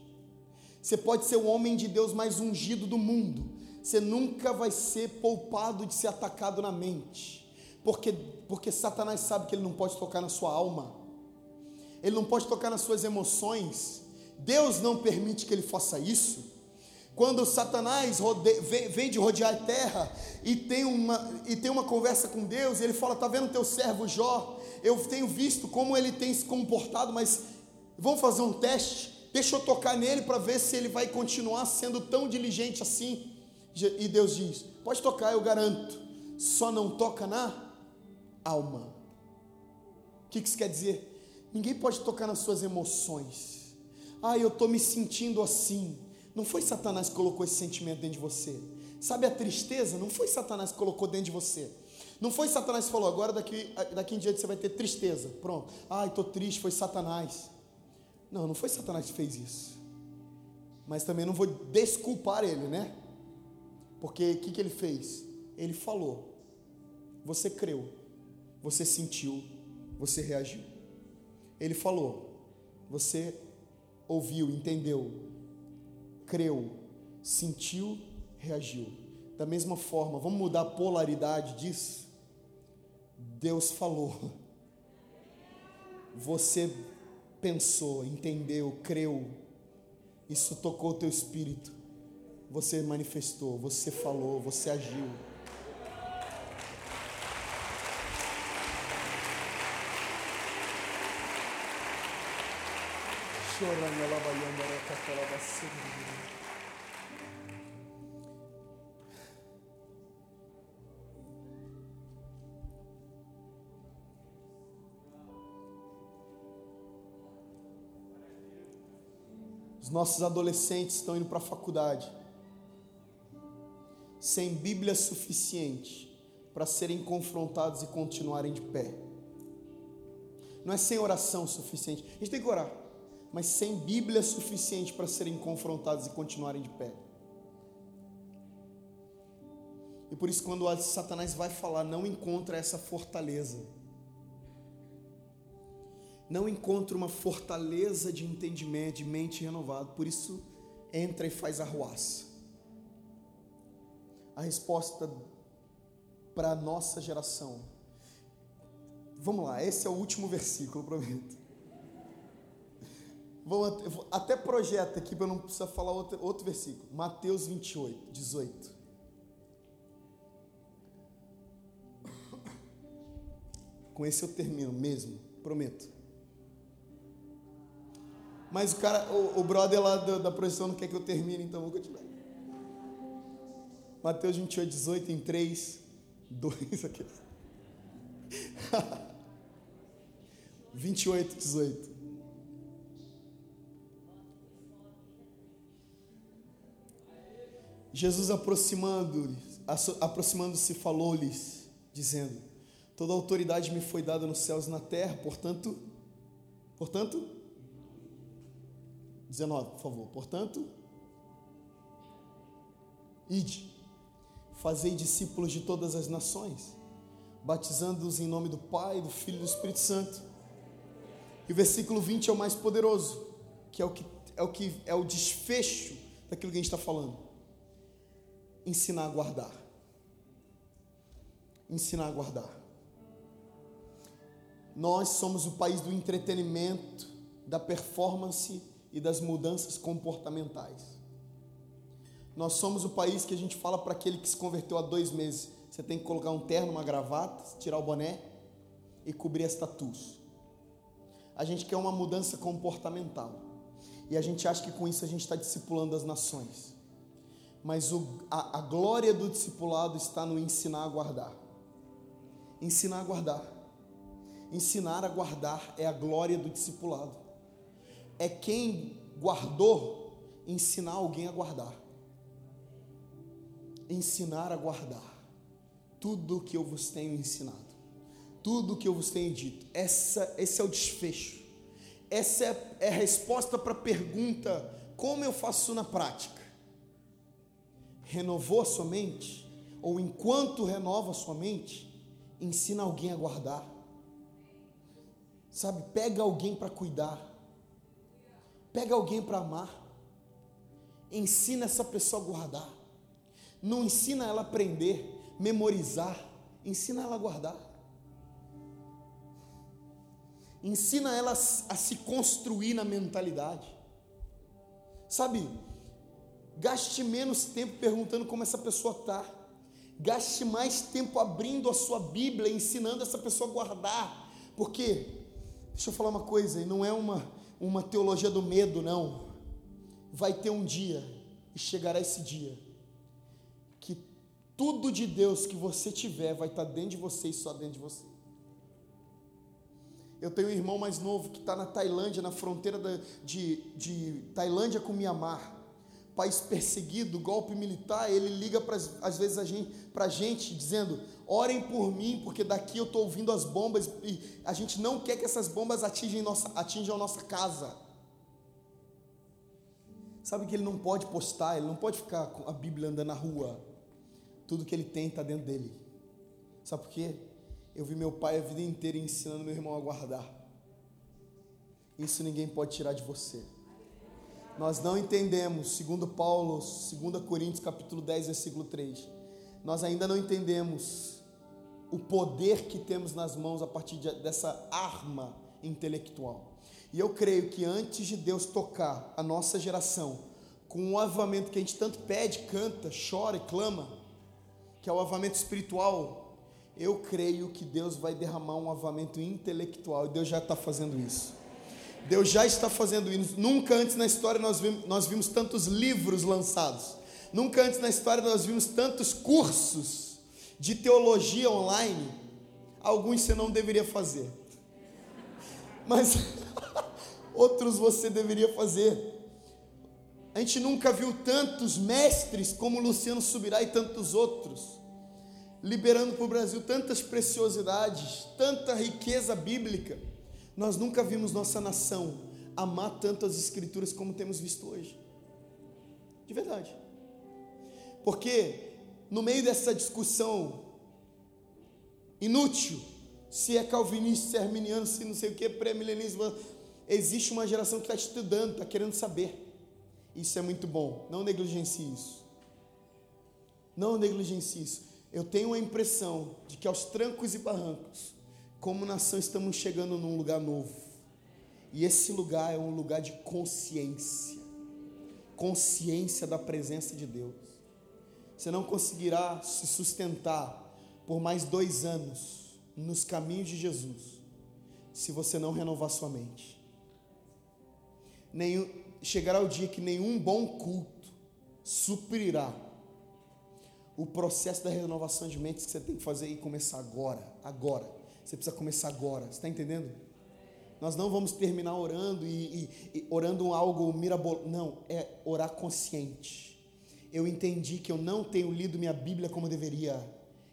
Você pode ser o homem de Deus mais ungido do mundo, você nunca vai ser poupado de ser atacado na mente, porque, porque Satanás sabe que ele não pode tocar na sua alma, ele não pode tocar nas suas emoções, Deus não permite que ele faça isso. Quando Satanás rode, vem, vem, de rodear a terra e tem, uma, e tem uma conversa com Deus, ele fala: Está vendo teu servo Jó? Eu tenho visto como ele tem se comportado, mas vamos fazer um teste. Deixa eu tocar nele para ver se ele vai continuar sendo tão diligente assim. E Deus diz: Pode tocar, eu garanto. Só não toca na alma. O que isso quer dizer? Ninguém pode tocar nas suas emoções. Ah, eu estou me sentindo assim. Não foi Satanás que colocou esse sentimento dentro de você. Sabe a tristeza? Não foi Satanás que colocou dentro de você. Não foi Satanás que falou, agora daqui, daqui em diante você vai ter tristeza. Pronto. Ai, estou triste, foi Satanás. Não, não foi Satanás que fez isso. Mas também não vou desculpar ele, né? Porque o que, que ele fez? Ele falou. Você creu. Você sentiu. Você reagiu. Ele falou. Você ouviu, entendeu creu, sentiu, reagiu. Da mesma forma, vamos mudar a polaridade disso? Deus falou. Você pensou, entendeu, creu. Isso tocou o teu espírito. Você manifestou, você falou, você agiu. Os nossos adolescentes estão indo para a faculdade sem Bíblia suficiente para serem confrontados e continuarem de pé. Não é sem oração suficiente. A gente tem que orar mas sem Bíblia suficiente para serem confrontados e continuarem de pé. E por isso, quando Satanás vai falar, não encontra essa fortaleza. Não encontra uma fortaleza de entendimento, de mente renovada. Por isso, entra e faz arruaça. A resposta para a nossa geração. Vamos lá, esse é o último versículo, prometo. Vou, até projeta aqui para não precisar falar outro, outro versículo. Mateus 28, 18. Com esse eu termino mesmo, prometo. Mas o cara, o, o brother lá da, da projeção não quer que eu termine, então vou continuar. Mateus 28, 18, em 3, 2, aqui. 28, 18. Jesus aproximando-se, aproximando-se falou-lhes, dizendo: Toda autoridade me foi dada nos céus e na terra, portanto, portanto, 19, por favor. Portanto, ide, fazei discípulos de todas as nações, batizando-os em nome do Pai, do Filho e do Espírito Santo. E o versículo 20 é o mais poderoso, que é o que é o que é o desfecho daquilo que a gente está falando ensinar a guardar. Ensinar a guardar. Nós somos o país do entretenimento, da performance e das mudanças comportamentais. Nós somos o país que a gente fala para aquele que se converteu há dois meses: você tem que colocar um terno, uma gravata, tirar o boné e cobrir as tatus. A gente quer uma mudança comportamental. E a gente acha que com isso a gente está discipulando as nações mas o, a, a glória do discipulado está no ensinar a guardar. Ensinar a guardar. Ensinar a guardar é a glória do discipulado. É quem guardou ensinar alguém a guardar. Ensinar a guardar tudo o que eu vos tenho ensinado, tudo o que eu vos tenho dito. Essa, esse é o desfecho. Essa é, é a resposta para a pergunta: como eu faço na prática? Renovou a sua mente, ou enquanto renova a sua mente, ensina alguém a guardar. Sabe, pega alguém para cuidar. Pega alguém para amar. Ensina essa pessoa a guardar. Não ensina ela a aprender, memorizar. Ensina ela a guardar. Ensina ela a se construir na mentalidade. Sabe, gaste menos tempo perguntando como essa pessoa está. Gaste mais tempo abrindo a sua Bíblia, ensinando essa pessoa a guardar. Porque, deixa eu falar uma coisa, e não é uma, uma teologia do medo, não. Vai ter um dia, e chegará esse dia, que tudo de Deus que você tiver vai estar dentro de você e só dentro de você. Eu tenho um irmão mais novo que está na Tailândia, na fronteira da, de, de Tailândia com Mianmar país perseguido, golpe militar, ele liga pra, às vezes para a gente dizendo: orem por mim, porque daqui eu estou ouvindo as bombas e a gente não quer que essas bombas atinjam, nossa, atinjam a nossa casa. Sabe que ele não pode postar, ele não pode ficar com a Bíblia andando na rua. Tudo que ele tem está dentro dele. Sabe por quê? Eu vi meu pai a vida inteira ensinando meu irmão a guardar. Isso ninguém pode tirar de você. Nós não entendemos, segundo Paulo, 2 Coríntios capítulo 10, versículo 3. Nós ainda não entendemos o poder que temos nas mãos a partir de, dessa arma intelectual. E eu creio que antes de Deus tocar a nossa geração com um avamento que a gente tanto pede, canta, chora e clama, que é o avamento espiritual, eu creio que Deus vai derramar um avamento intelectual e Deus já está fazendo isso. Deus já está fazendo isso. Nunca antes na história nós vimos, nós vimos tantos livros lançados. Nunca antes na história nós vimos tantos cursos de teologia online. Alguns você não deveria fazer. Mas outros você deveria fazer. A gente nunca viu tantos mestres como Luciano Subirá e tantos outros, liberando para o Brasil tantas preciosidades, tanta riqueza bíblica. Nós nunca vimos nossa nação amar tanto as Escrituras como temos visto hoje. De verdade. Porque no meio dessa discussão inútil, se é calvinista, se é arminiano, se não sei o que, pré-milenismo, existe uma geração que está estudando, está querendo saber. Isso é muito bom. Não negligencie isso. Não negligencie isso. Eu tenho a impressão de que aos trancos e barrancos, como nação, estamos chegando num lugar novo. E esse lugar é um lugar de consciência consciência da presença de Deus. Você não conseguirá se sustentar por mais dois anos nos caminhos de Jesus se você não renovar sua mente. Nenhum, chegará o dia que nenhum bom culto suprirá o processo da renovação de mentes que você tem que fazer e começar agora, agora. Você precisa começar agora. Você está entendendo? Nós não vamos terminar orando e, e, e orando algo mirabolante. Não, é orar consciente. Eu entendi que eu não tenho lido minha Bíblia como deveria.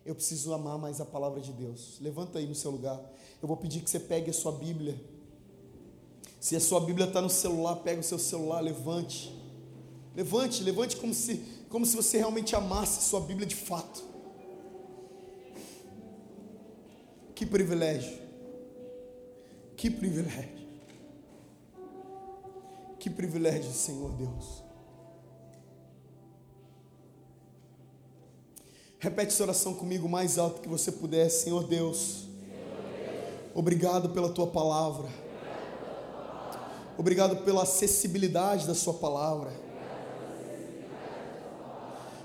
Eu preciso amar mais a palavra de Deus. Levanta aí no seu lugar. Eu vou pedir que você pegue a sua Bíblia. Se a sua Bíblia está no celular, pega o seu celular, levante. Levante, levante como se, como se você realmente amasse a sua Bíblia de fato. Que privilégio. Que privilégio. Que privilégio, Senhor Deus. Repete essa oração comigo mais alto que você puder, Senhor Deus. Obrigado pela tua palavra. Obrigado pela acessibilidade da sua palavra.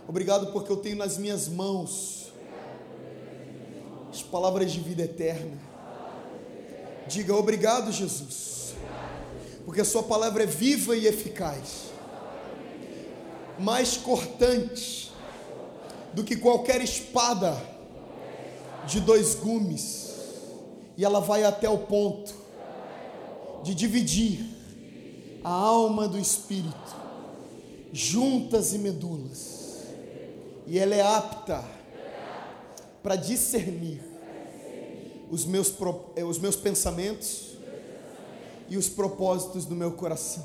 Obrigado porque eu tenho nas minhas mãos as palavras de vida eterna. Diga obrigado, Jesus, porque a Sua palavra é viva e eficaz, mais cortante do que qualquer espada de dois gumes, e ela vai até o ponto de dividir a alma do espírito, juntas e medulas, e ela é apta para discernir os meus, eh, os meus pensamentos e os propósitos do meu coração.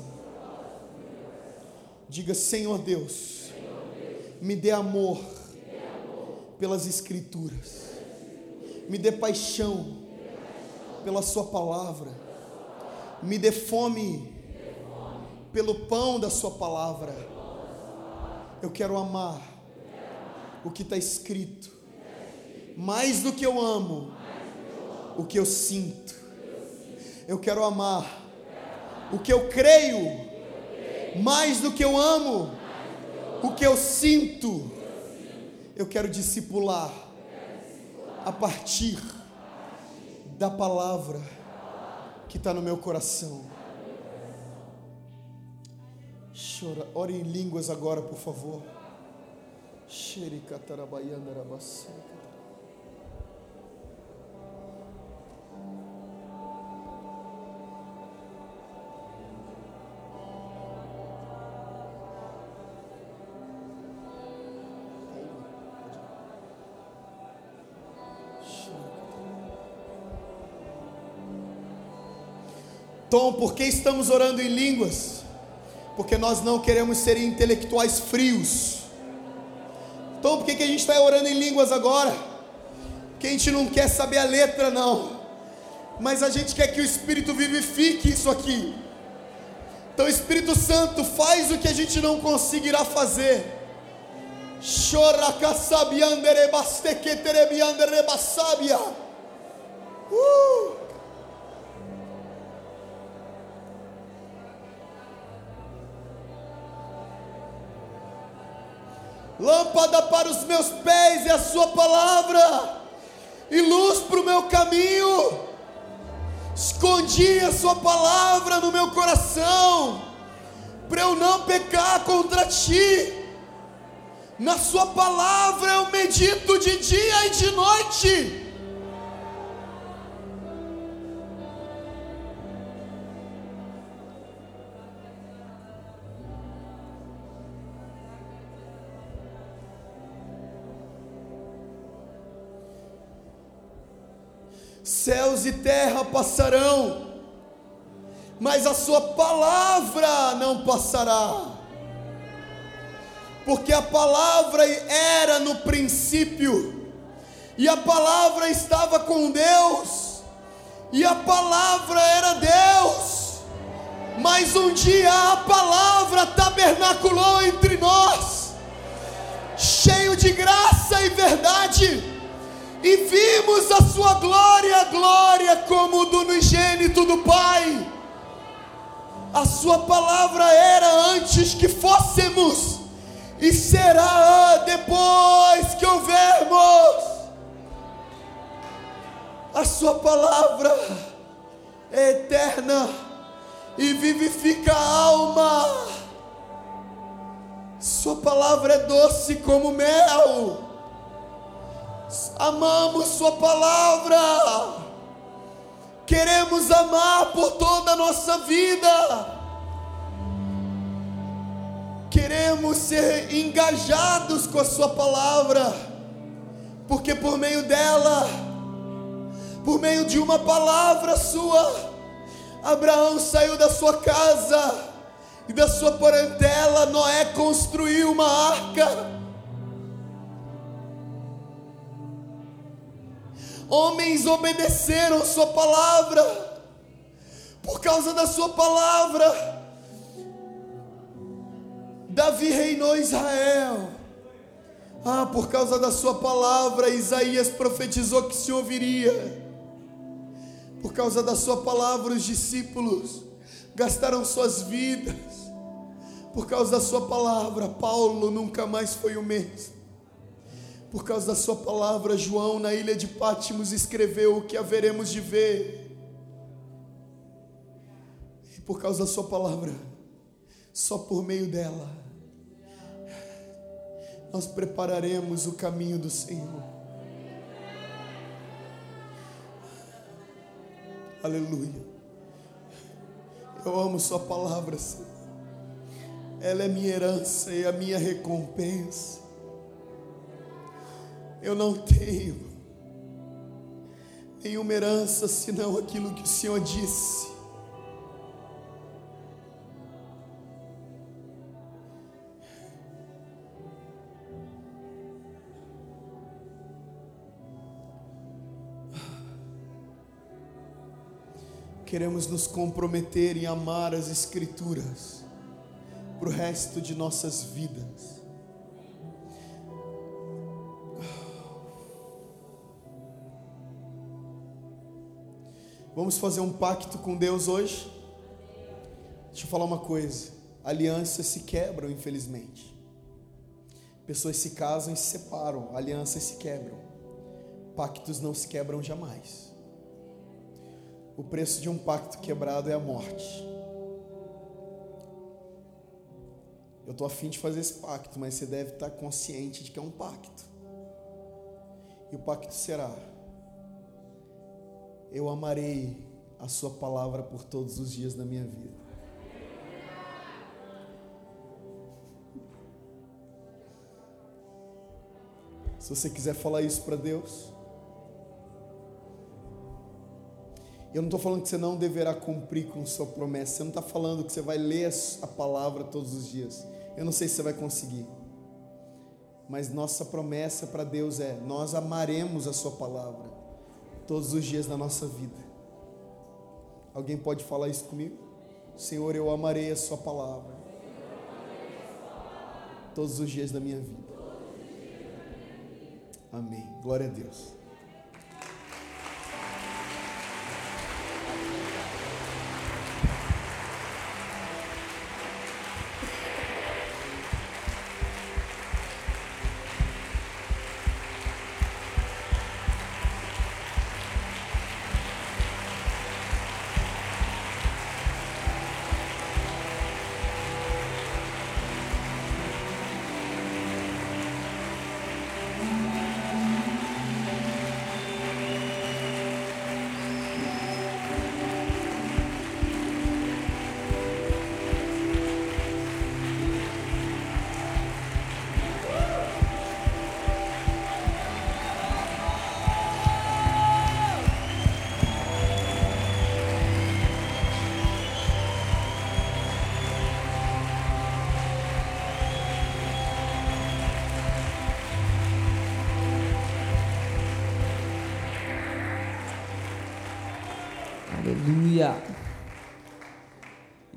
Diga, Senhor Deus, me dê amor pelas Escrituras, me dê paixão pela Sua palavra, me dê fome pelo pão da Sua palavra. Eu quero amar o que está escrito, mais do que eu amo o que eu sinto. Eu quero amar o que eu creio Mais do que eu amo, o que eu sinto, eu quero discipular a partir da palavra que está no meu coração. Chora, ore em línguas agora, por favor. Xericatarabayandarabaseca. Tom, por que estamos orando em línguas? Porque nós não queremos ser intelectuais frios. Tom, por que, que a gente está orando em línguas agora? Porque a gente não quer saber a letra, não. Mas a gente quer que o Espírito vivifique isso aqui. Então, Espírito Santo, faz o que a gente não conseguirá fazer. Uh! Lâmpada para os meus pés é a Sua palavra, e luz para o meu caminho. Escondi a Sua palavra no meu coração, para eu não pecar contra Ti. Na Sua palavra eu medito de dia e de noite. Céus e terra passarão, mas a Sua palavra não passará. Porque a palavra era no princípio, e a palavra estava com Deus, e a palavra era Deus. Mas um dia a palavra tabernaculou entre nós, cheio de graça e verdade e vimos a sua glória, glória como do unigênito do Pai. A sua palavra era antes que fôssemos, e será depois que houvermos. A sua palavra é eterna e vivifica a alma. Sua palavra é doce como mel amamos Sua palavra, queremos amar por toda a nossa vida, queremos ser engajados com a Sua palavra, porque por meio dela, por meio de uma palavra Sua, Abraão saiu da sua casa e da sua parentela, Noé construiu uma arca Homens obedeceram Sua palavra, por causa da Sua palavra. Davi reinou Israel. Ah, por causa da Sua palavra, Isaías profetizou que se ouviria. Por causa da Sua palavra, os discípulos gastaram suas vidas. Por causa da Sua palavra, Paulo nunca mais foi o mesmo. Por causa da Sua palavra, João, na ilha de Pátimos, escreveu o que haveremos de ver. E por causa da Sua palavra, só por meio dela, nós prepararemos o caminho do Senhor. Aleluia. Eu amo Sua palavra, Senhor. Ela é minha herança e a minha recompensa eu não tenho nenhuma herança senão aquilo que o Senhor disse. Queremos nos comprometer em amar as Escrituras para o resto de nossas vidas. Vamos fazer um pacto com Deus hoje? Deixa eu falar uma coisa. alianças se quebram, infelizmente. Pessoas se casam e se separam, alianças se quebram. Pactos não se quebram jamais. O preço de um pacto quebrado é a morte. Eu estou afim de fazer esse pacto, mas você deve estar consciente de que é um pacto. E o pacto será: Eu amarei a Sua palavra por todos os dias da minha vida. Se você quiser falar isso para Deus, eu não estou falando que você não deverá cumprir com sua promessa. Você não está falando que você vai ler a palavra todos os dias. Eu não sei se você vai conseguir. Mas nossa promessa para Deus é: nós amaremos a Sua palavra todos os dias da nossa vida. Alguém pode falar isso comigo? Senhor, eu amarei a Sua palavra todos os dias da minha vida. Amém. Glória a Deus.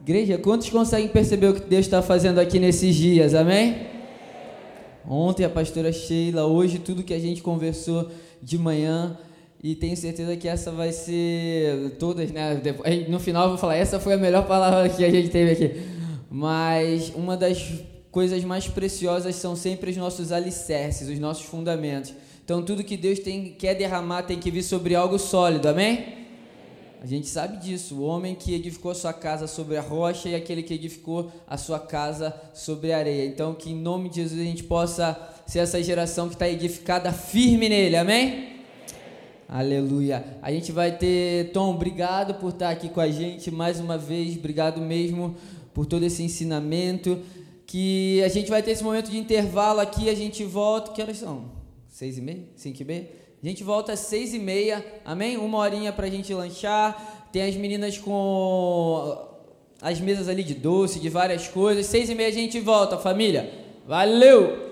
Igreja, quantos conseguem perceber o que Deus está fazendo aqui nesses dias? Amém? Ontem a pastora Sheila, hoje tudo que a gente conversou de manhã e tenho certeza que essa vai ser todas, né? No final eu vou falar, essa foi a melhor palavra que a gente teve aqui. Mas uma das coisas mais preciosas são sempre os nossos alicerces, os nossos fundamentos. Então tudo que Deus tem, quer derramar tem que vir sobre algo sólido, amém? A gente sabe disso. O homem que edificou sua casa sobre a rocha e aquele que edificou a sua casa sobre a areia. Então, que em nome de Jesus a gente possa ser essa geração que está edificada firme nele. Amém? Aleluia. A gente vai ter. Tom, obrigado por estar aqui com a gente mais uma vez. Obrigado mesmo por todo esse ensinamento. Que a gente vai ter esse momento de intervalo aqui. A gente volta. Que horas são? Seis e meia? Cinco e meia? A gente volta às seis e meia, amém? Uma horinha pra gente lanchar. Tem as meninas com as mesas ali de doce, de várias coisas. Seis e meia a gente volta, família. Valeu!